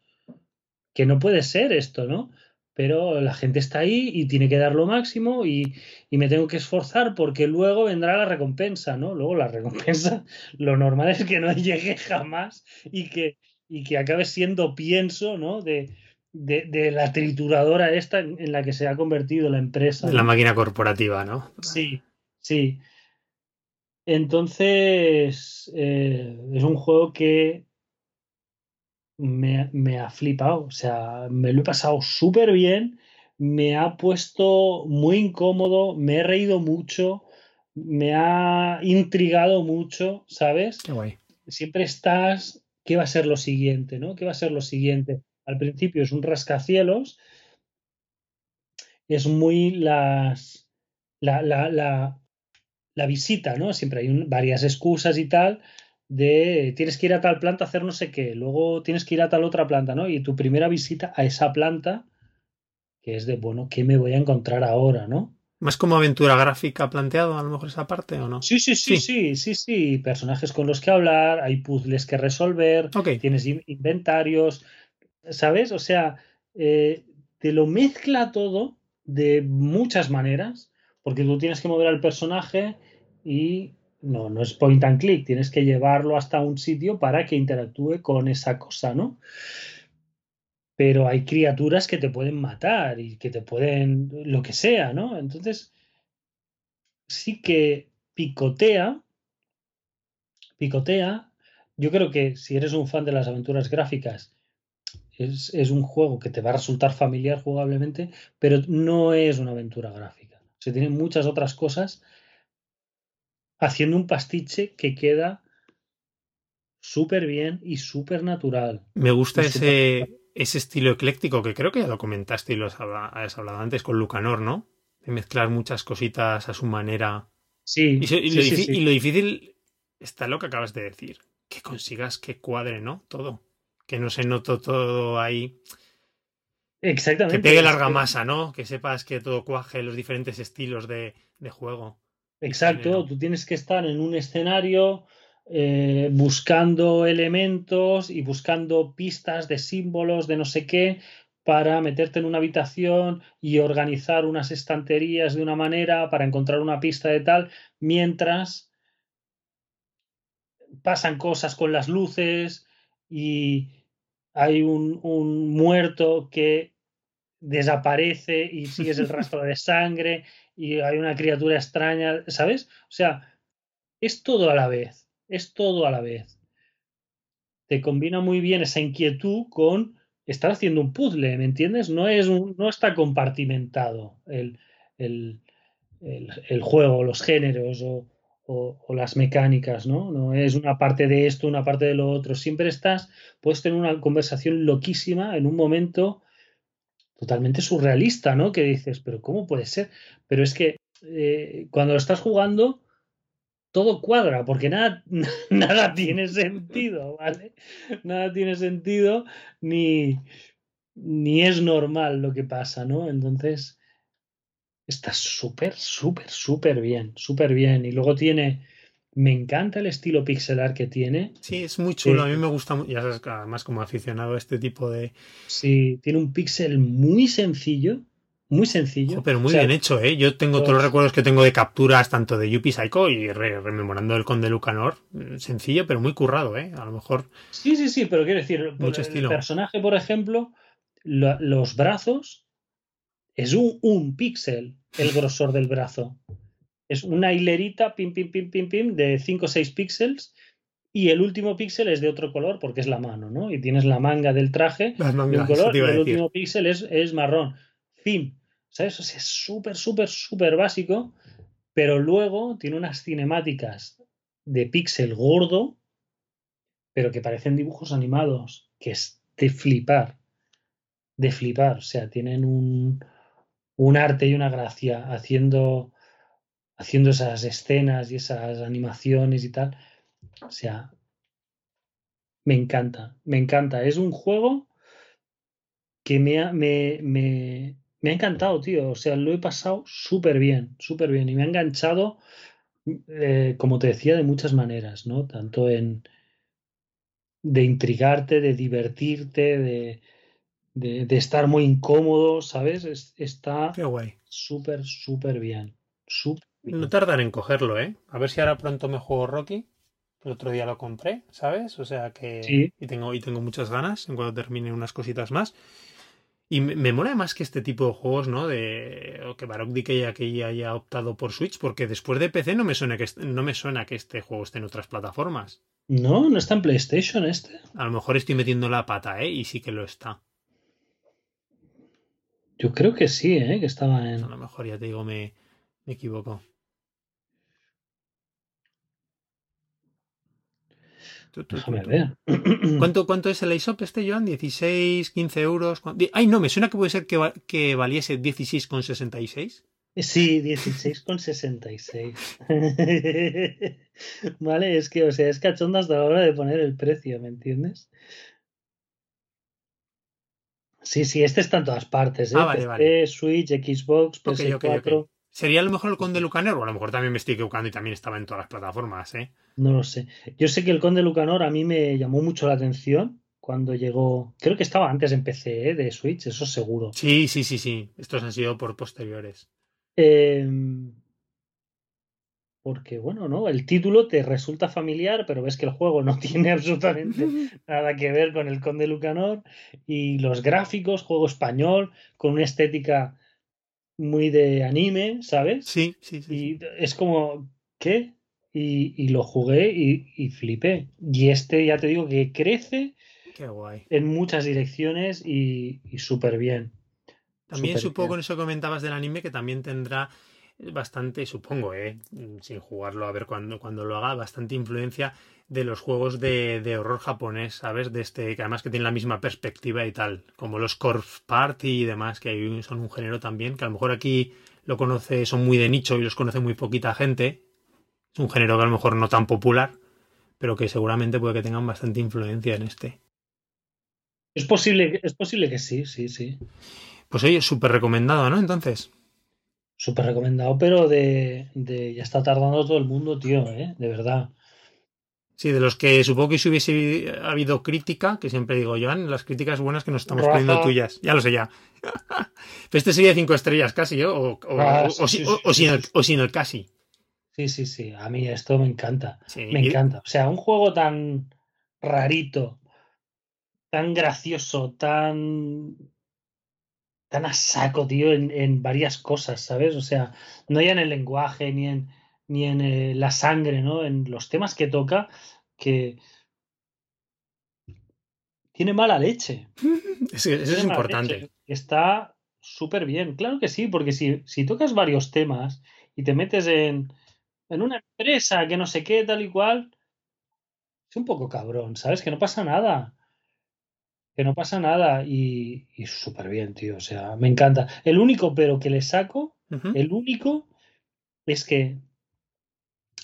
que no puede ser esto, ¿no? Pero la gente está ahí y tiene que dar lo máximo y, y me tengo que esforzar porque luego vendrá la recompensa, ¿no? Luego la recompensa, lo normal es que no llegue jamás y que, y que acabe siendo pienso, ¿no? De, de, de la trituradora esta en, la que se ha convertido la empresa. La máquina corporativa, ¿no? Sí, sí. Entonces, eh, es un juego que me, me ha flipado. O sea, me lo he pasado súper bien, me ha puesto muy incómodo, me he reído mucho, me ha intrigado mucho, ¿sabes? Qué guay. Siempre estás, ¿qué va a ser lo siguiente, no? ¿Qué va a ser lo siguiente? Al principio es un rascacielos, es muy las, la, la, la, la visita, ¿no? Siempre hay un- varias excusas y tal de tienes que ir a tal planta a hacer no sé qué, luego tienes que ir a tal otra planta, ¿no? Y tu primera visita a esa planta, que es de, bueno, ¿qué me voy a encontrar ahora, ¿no? ¿Más como aventura gráfica planteado, a lo mejor esa parte, o no? Sí, sí, sí, Sí. sí, sí, sí, personajes con los que hablar, hay puzzles que resolver, tienes in- inventarios, ¿sabes? O sea, eh, te lo mezcla todo de muchas maneras, porque tú tienes que mover al personaje y no, no es point and click, tienes que llevarlo hasta un sitio para que interactúe con esa cosa, ¿no? Pero hay criaturas que te pueden matar y que te pueden, lo que sea, ¿no? Entonces, sí que picotea, picotea. Yo creo que si eres un fan de las aventuras gráficas, es, es un juego que te va a resultar familiar jugablemente, pero no es una aventura gráfica. Se tienen muchas otras cosas haciendo un pastiche que queda súper bien y súper natural. Me gusta ese, ese estilo ecléctico que creo que ya lo comentaste y lo has habla- has hablado antes con Lucanor, ¿no? De mezclar muchas cositas a su manera. Sí, Y, sí, lo, sí, y lo difícil está lo que acabas de decir. Que consigas que cuadre, ¿no? Todo. Que no se note todo ahí. Exactamente. Que pegue larga masa, ¿no? Que sepas que todo cuaje los diferentes estilos de, de juego. Exacto, tú tienes que estar en un escenario eh, buscando elementos y buscando pistas de símbolos de no sé qué para meterte en una habitación y organizar unas estanterías de una manera para encontrar una pista de tal, mientras pasan cosas con las luces y hay un, un muerto que desaparece y sigues el rastro de sangre y hay una criatura extraña, ¿sabes? O sea, es todo a la vez, es todo a la vez. Te combina muy bien esa inquietud con estar haciendo un puzzle, ¿me entiendes? No, es un, no está compartimentado el, el, el, el juego, los géneros o, o, las mecánicas, ¿no? No es una parte de esto, una parte de lo otro. Siempre estás, puedes tener una conversación loquísima en un momento totalmente surrealista, ¿no? Que dices, pero ¿cómo puede ser? Pero es que eh, cuando lo estás jugando, todo cuadra, porque nada, nada tiene sentido, ¿vale? Nada tiene sentido, ni, ni es normal lo que pasa, ¿no? Entonces, está súper, súper, súper bien, súper bien. Y luego tiene, me encanta el estilo pixelar que tiene. Sí, es muy chulo, a mí me gusta, ya sabes, además como aficionado a este tipo de... Sí, tiene un pixel muy sencillo, muy sencillo. Pero muy O sea, bien hecho, ¿eh? Yo tengo todos los los- recuerdos que tengo de capturas tanto de Yuppie Psycho y re- rememorando el Conde Lucanor. Mm, Sencillo, pero muy currado, ¿eh? A lo mejor... Sí, sí, sí, pero quiero decir, Mucho el estilo. personaje, por ejemplo, lo- los brazos es un, un píxel el grosor del brazo. Es una hilerita, pim, pim, pim, pim, pim, de 5 o 6 píxeles y el último píxel es de otro color porque es la mano, ¿no? Y tienes la manga del traje Las de un color y el último píxel es, es marrón. Fin. ¿Sabes? O sea, es súper, súper, súper básico, pero luego tiene unas cinemáticas de píxel gordo, pero que parecen dibujos animados, que es de flipar. De flipar. O sea, tienen un, un arte y una gracia haciendo, haciendo esas escenas y esas animaciones y tal. O sea, me encanta, me encanta. Es un juego que me ha, me, me, me ha encantado, tío. O sea, lo he pasado súper bien, súper bien. Y me ha enganchado, eh, como te decía, de muchas maneras, ¿no? Tanto en de intrigarte, de divertirte, de, de, de estar muy incómodo, ¿sabes? Es- está Qué guay. súper, súper bien. Súper bien. No tardaré en cogerlo, ¿eh? A ver si ahora pronto me juego Rocky. El otro día lo compré, ¿sabes? O sea que... Sí. Y tengo, y tengo muchas ganas en cuanto termine unas cositas más. Y me, me mola más que este tipo de juegos, ¿no? De o que Baroque Decay aquí haya optado por Switch, porque después de PC no me suena que no me suena que este juego esté en otras plataformas. No, no está en PlayStation este. A lo mejor estoy metiendo la pata, ¿eh? Y sí que lo está. Yo creo que sí, ¿eh? Que estaba en. A lo mejor ya te digo, me, me equivoco. Déjame ver. ¿Cuánto, ¿Cuánto es el ISOP este, Joan? ¿16, 15 euros? ¿Cuán- di- Ay, no, me suena que puede ser que, va- que valiese 16,66. Sí, 16,66. vale, es que, o sea, es cachondo hasta la hora de poner el precio, ¿me entiendes? Sí, sí, este está en todas partes, ¿eh? Ah, vale, PC, vale. Switch, Xbox, Ok, PS4. ok, ok. ¿Sería a lo mejor el Conde Lucanor? O a lo mejor también me estoy equivocando y también estaba en todas las plataformas, ¿eh? No lo sé. Yo sé que el Conde Lucanor a mí me llamó mucho la atención cuando llegó. Creo que estaba antes en PC, ¿eh? de Switch, eso seguro. Sí, sí, sí, sí. Estos han sido por posteriores. Eh, porque, bueno, ¿no? El título te resulta familiar, pero ves que el juego no tiene absolutamente nada que ver con el Conde Lucanor. Y los gráficos, juego español, con una estética muy de anime, ¿sabes? Sí, sí, sí. Y es como, ¿qué? Y, y lo jugué y, y flipé. Y este, ya te digo, que crece Qué guay. en muchas direcciones y, y súper bien. También supongo bien. con eso que comentabas del anime que también tendrá bastante, supongo, ¿eh? sin jugarlo a ver cuando, cuando lo haga, bastante influencia de los juegos de, de horror japonés, ¿sabes? De este, que además que tienen la misma perspectiva y tal, como los Corpse Party y demás, que son un género también, que a lo mejor aquí lo conoce, son muy de nicho y los conoce muy poquita gente. Es un género que a lo mejor no tan popular, pero que seguramente puede que tengan bastante influencia en este. Es posible, es posible que sí, sí, sí. Pues oye, súper recomendado, ¿no? Entonces. Súper recomendado, pero de, de ya está tardando todo el mundo, tío, ¿eh? De verdad. Sí, de los que supongo que si hubiese habido crítica, que siempre digo, Joan, las críticas buenas que nos estamos Rafa. poniendo tuyas. Ya lo sé ya. Pero este sería cinco estrellas casi, ¿eh? O, sin el, sí. o sin el casi. Sí, sí, sí. A mí esto me encanta. Sí, Me encanta. O sea, un juego tan rarito, tan gracioso, tan tan a saco, tío, en, en varias cosas, ¿sabes? O sea, no ya en el lenguaje, ni en, ni en eh, la sangre, ¿no? En los temas que toca, que tiene mala leche. eso es Tiene importante. leche. Está súper bien. Claro que sí, porque si, si tocas varios temas y te metes en, en una empresa que no sé qué, tal y cual, es un poco cabrón, ¿sabes? Que no pasa nada. Que no pasa nada y, y súper bien, tío. O sea, me encanta. El único pero que le saco, el único, es que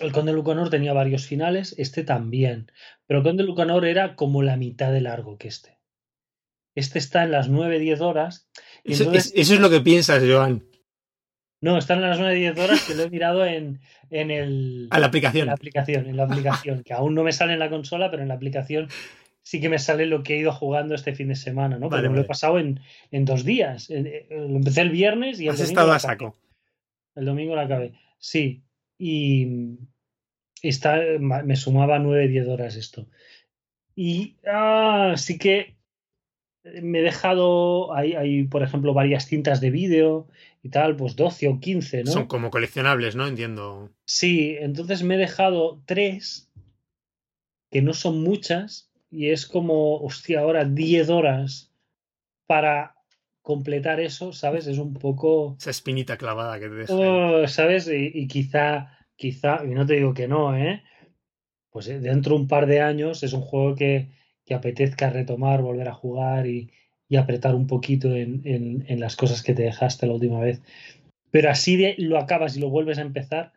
el Conde Lucanor tenía varios finales, este también. Pero el Conde Lucanor era como la mitad de largo que este. Este está en las 9-10 horas. Y Eso, entonces, es- eso es lo que piensas, Joan. No, están en la zona de 10 horas que lo he mirado en, en, el, A la aplicación. en la aplicación, en la aplicación, que aún no me sale en la consola, pero en la aplicación sí que me sale lo que he ido jugando este fin de semana, ¿no? Porque Vale, me lo he pasado en, en dos días. Eh, eh, Lo empecé el viernes y el Has domingo estado a saco. El domingo la acabé. Sí. Y está, me sumaba 9-10 horas esto. Y ah, sí que me he dejado, hay, hay, por ejemplo, varias cintas de vídeo y tal, pues 12 o 15, ¿no? Son como coleccionables, ¿no? Entiendo. Sí, entonces me he dejado tres, que no son muchas, y es como, hostia, ahora 10 horas para completar eso, ¿sabes? Es un poco... Esa espinita clavada que te deja. Oh, ¿sabes? Y, y quizá, quizá, y no te digo que no, ¿eh? Pues eh, dentro de un par de años es un juego que, que apetezca retomar, volver a jugar y, y apretar un poquito en, en, en las cosas que te dejaste la última vez. Pero así de lo acabas y lo vuelves a empezar,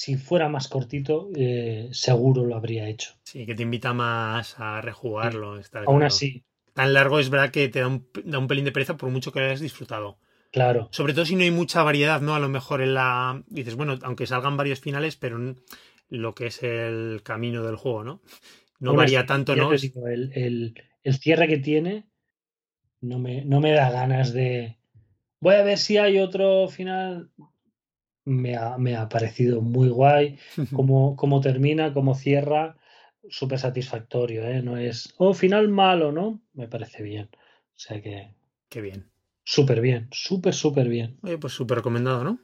si fuera más cortito, eh, seguro lo habría hecho. Sí, que te invita más a rejugarlo. está Aún claro. así, Tan largo es verdad que te da un, da un pelín de pereza por mucho que lo hayas disfrutado. claro. Sobre todo si no hay mucha variedad, ¿no? A lo mejor en la. Dices, bueno, aunque salgan varios finales, pero lo que es el camino del juego, ¿no? No Aún varía así, tanto, ¿no? digo, el, el- el cierre que tiene no me, no me da ganas de. Voy a ver si hay otro final. Me ha, me ha parecido muy guay. Cómo, cómo termina, cómo cierra. Súper satisfactorio, ¿eh? No es. Oh, final malo, ¿no? Me parece bien. O sea que. Qué bien. Súper bien. Súper, súper bien. Oye, pues súper recomendado, ¿no?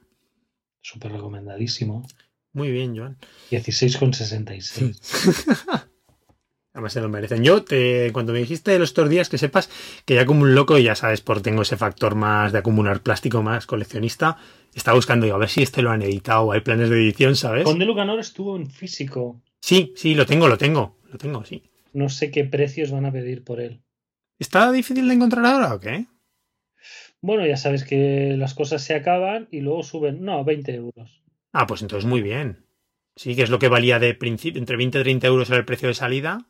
Súper recomendadísimo. Muy bien, Joan. 16,66. Además se lo merecen. Yo, te, cuando me dijiste los estos días, que sepas que ya como un loco, y ya sabes, por tengo ese factor más de acumular plástico, más coleccionista, estaba buscando, digo, a ver si este lo han editado, hay planes de edición, ¿sabes? Conde Lucanor estuvo en físico. Sí, sí, lo tengo, lo tengo, lo tengo, sí. No sé qué precios van a pedir por él. ¿Está difícil de encontrar ahora o qué? Bueno, ya sabes que las cosas se acaban y luego suben. No, 20 euros. Ah, pues entonces muy bien. Sí, que es lo que valía de principio, entre 20 y 30 euros era el precio de salida,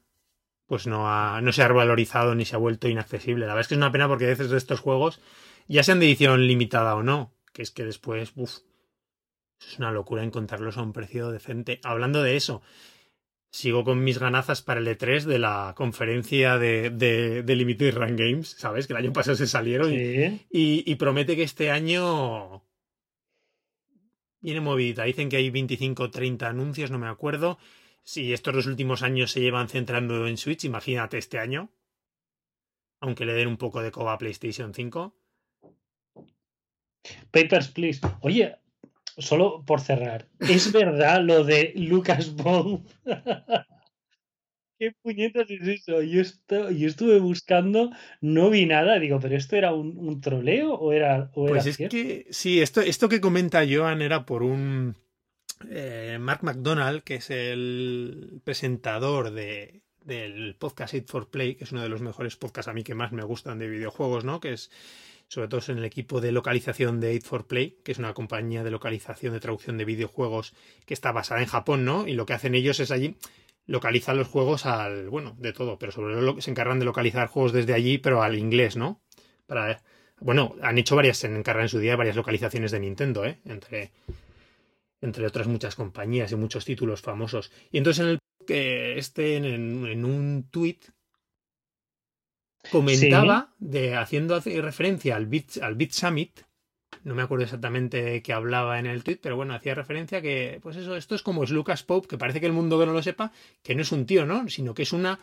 pues no, ha, no se ha revalorizado ni se ha vuelto inaccesible. La verdad es que es una pena porque a veces de estos juegos, ya sean de edición limitada o no, que es que después, uff, es una locura encontrarlos a un precio decente. Hablando de eso, sigo con mis ganazas para el E3 de la conferencia de, de, de Limited Run Games, ¿sabes? Que el año pasado se salieron y, y, y promete que este año viene movidita. Dicen que hay 25 o 30 anuncios, no me acuerdo. Si estos los últimos años se llevan centrando en Switch, imagínate este año. Aunque le den un poco de coba a PlayStation 5. Papers, please. Oye, solo por cerrar. ¿Es verdad lo de Lucas Bond? ¿Qué puñetas es eso? Yo, estu- yo estuve buscando, no vi nada. Digo, ¿pero esto era un, un troleo o era, o era Pues es cierto? que, sí, esto, esto que comenta Joan era por un eh, Mark McDonald, que es el presentador de, del podcast 8 for Play, que es uno de los mejores podcasts a mí que más me gustan de videojuegos, ¿no? Que es sobre todo en el equipo de localización de 8 for Play, que es una compañía de localización de traducción de videojuegos que está basada en Japón, ¿no? Y lo que hacen ellos es allí localizar los juegos al, bueno, de todo, pero sobre todo se encargan de localizar juegos desde allí, pero al inglés, ¿no? Para, bueno, han hecho varias, se encargan en su día varias localizaciones de Nintendo, ¿eh? Entre, entre otras muchas compañías y muchos títulos famosos. Y entonces en el que este en, en un tuit comentaba de haciendo referencia al Bit, al Bit Summit no me acuerdo exactamente de qué hablaba en el tweet, pero bueno, hacía referencia que, pues eso, esto es como es Lucas Pope, que parece que el mundo que no lo sepa, que no es un tío, ¿no? Sino que es una,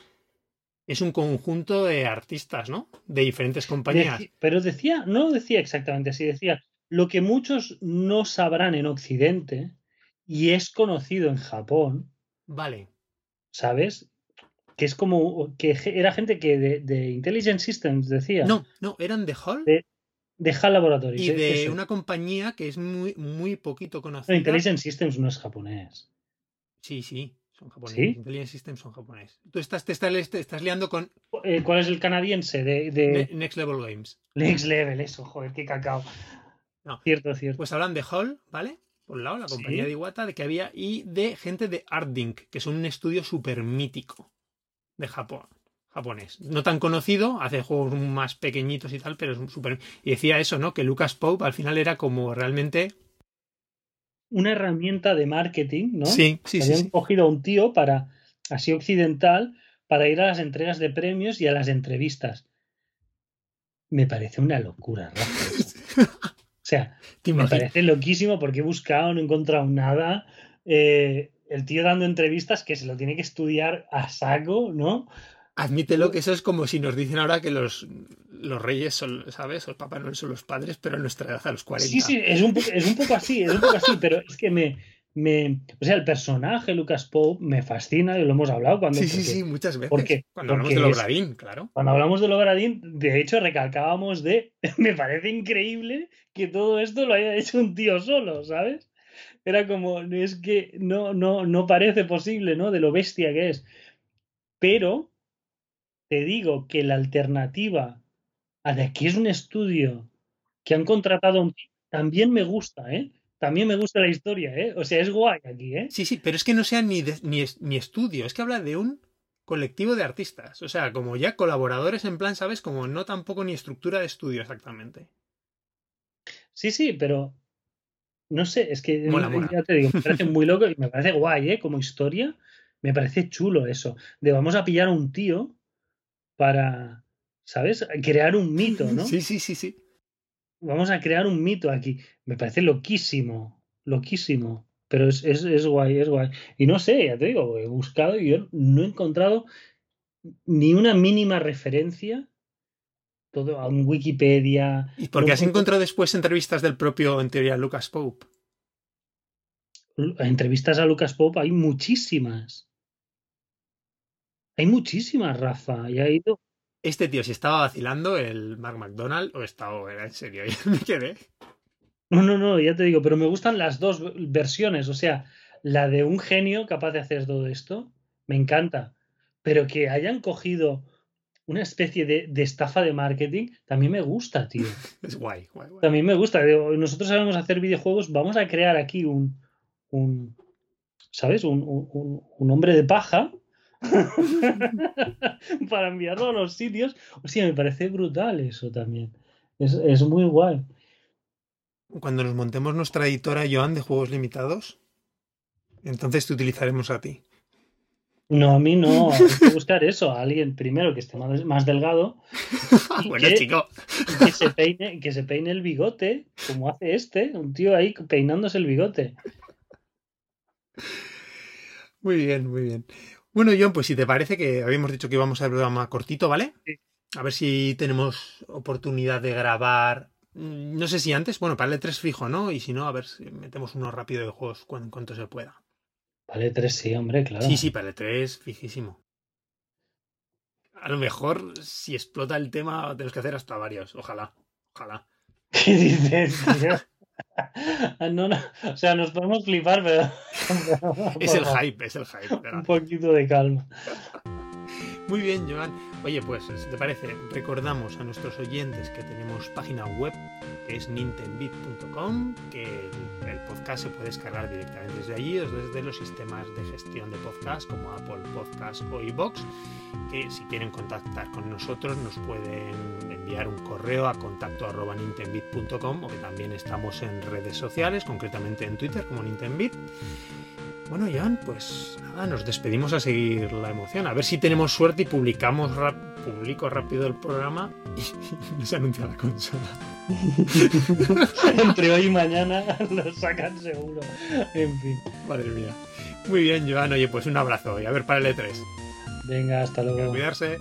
es un conjunto de artistas, ¿no? De diferentes compañías. Deci- pero decía, no lo decía exactamente así, decía lo que muchos no sabrán en Occidente y es conocido en Japón, Vale. ¿sabes? Que es como que era gente que de, de Intelligent Systems decía, No, no, eran de Hall De- de HAL Laboratories. y eh, de eso. una compañía que es muy, muy poquito No, conocida. Intelligent Systems no es japonés. Sí, sí, son japoneses. ¿Sí? Intelligent Systems son japoneses. Tú estás, te estás, te estás liando con Eh, ¿Cuál es el canadiense de, de Ne- Next Level Games. Next Level? Eso, joder, qué cacao. No. Cierto, cierto. Pues hablan de Hall, ¿vale? Por un lado, la compañía Sí. de Iwata, de que había, y de gente de Ardink, que son un estudio súper mítico de Japón. japonés. No tan conocido, hace juegos más pequeñitos y tal, pero es súper... Y decía eso, ¿no? Que Lucas Pope al final era como realmente... Una herramienta de marketing, ¿no? Sí, sí, sí. Habían cogido a un tío para, así occidental, para ir a las entregas de premios y a las entrevistas. Me parece una locura, ¿no? o sea, me parece loquísimo porque he buscado, no he encontrado nada. Eh, el tío dando entrevistas que se lo tiene que estudiar a saco, ¿no? Admítelo que eso es como si nos dicen ahora que los, los reyes son, ¿sabes? O el Papá Noel son los padres, pero en nuestra edad a los 40. Sí, sí, es un, es un poco así, es un poco así, pero es que me, me, o sea, el personaje Lucas Pope me fascina y lo hemos hablado cuando. Sí, sí, sí, muchas veces. Porque, cuando hablamos de Logradín, claro. Cuando hablamos de Logradín, de hecho, recalcábamos de. Me parece increíble que todo esto lo haya hecho un tío solo, ¿sabes? Era como, es que no, no, no parece posible, ¿no? De lo bestia que es. Pero te digo que la alternativa a de aquí es un estudio que han contratado un también me gusta, ¿eh? También me gusta la historia, ¿eh? O sea, es guay aquí, ¿eh? Sí, sí, pero es que no sea ni, ni, ni estudio, es que habla de un colectivo de artistas. O sea, como ya colaboradores en plan, ¿sabes? Como no tampoco ni estructura de estudio exactamente. Sí, sí, pero no sé, es que ya te digo, me parece muy loco y me parece guay, ¿eh? Como historia, me parece chulo eso. De vamos a pillar a un tío para, ¿sabes? Crear un mito, ¿no? Sí, sí, sí, sí. Vamos a crear un mito aquí. Me parece loquísimo, loquísimo. Pero es, es, es guay, es guay. Y no sé, ya te digo, he buscado y yo no he encontrado ni una mínima referencia todo a un Wikipedia. ¿Y por qué has encontrado después entrevistas del propio, en teoría, Lucas Pope? Entrevistas a Lucas Pope hay muchísimas. Hay muchísimas, Rafa. Y ha ido. Este tío, si estaba vacilando, el Mark McDonald, o estaba, era en serio, me quedé. No, no, no, ya te digo, pero me gustan las dos versiones. O sea, la de un genio capaz de hacer todo esto, me encanta. Pero que hayan cogido una especie de, estafa de marketing, también me gusta, tío. Es guay, guay, guay. También me gusta. Nosotros sabemos hacer videojuegos, vamos a crear aquí un, un ¿sabes? Un, un, un hombre de paja para enviarlo a los sitios. O sea, me parece brutal eso también. Es, es muy guay. Cuando nos montemos nuestra editora, Joan, de juegos limitados, entonces te utilizaremos a ti. No, a mí no. Hay que buscar eso. A alguien primero que esté más, delgado. bueno, chico. Que se, peine, que se peine el bigote, como hace este. Un tío ahí peinándose el bigote. Muy bien, muy bien. Bueno, John, pues si te parece que habíamos dicho que íbamos a programa cortito, ¿vale? A ver si tenemos oportunidad de grabar. Mm, no sé si antes, bueno, para el E3 fijo, ¿no? Y si no, a ver si metemos uno rápido de juegos en cuanto se pueda. Para el E3 sí, hombre, claro. Sí, sí, para el E3 fijísimo. A lo mejor, si explota el tema, tenemos que hacer hasta varios. Ojalá, ojalá. ¿Qué dices, No, no, o sea, nos podemos flipar, pero. es el hype, es el hype. Un poquito de calma. Muy bien, Joan. Oye, pues, si te parece, recordamos a nuestros oyentes que tenemos página web que es nintendbit.com, que el podcast se puede descargar directamente desde allí o desde los sistemas de gestión de podcast como Apple Podcast o iBox, que si quieren contactar con nosotros nos pueden enviar un correo a contacto o que también estamos en redes sociales, concretamente en Twitter como Nintendbit. Bueno, Joan, pues nada, nos despedimos a seguir la emoción. A ver si tenemos suerte y publicamos publico rápido el programa y, se anuncia la consola. Entre hoy y mañana lo sacan seguro. En fin. Madre mía. Muy bien, Joan. Oye, pues un abrazo y a ver para el E3. Venga, hasta luego. cuidarse.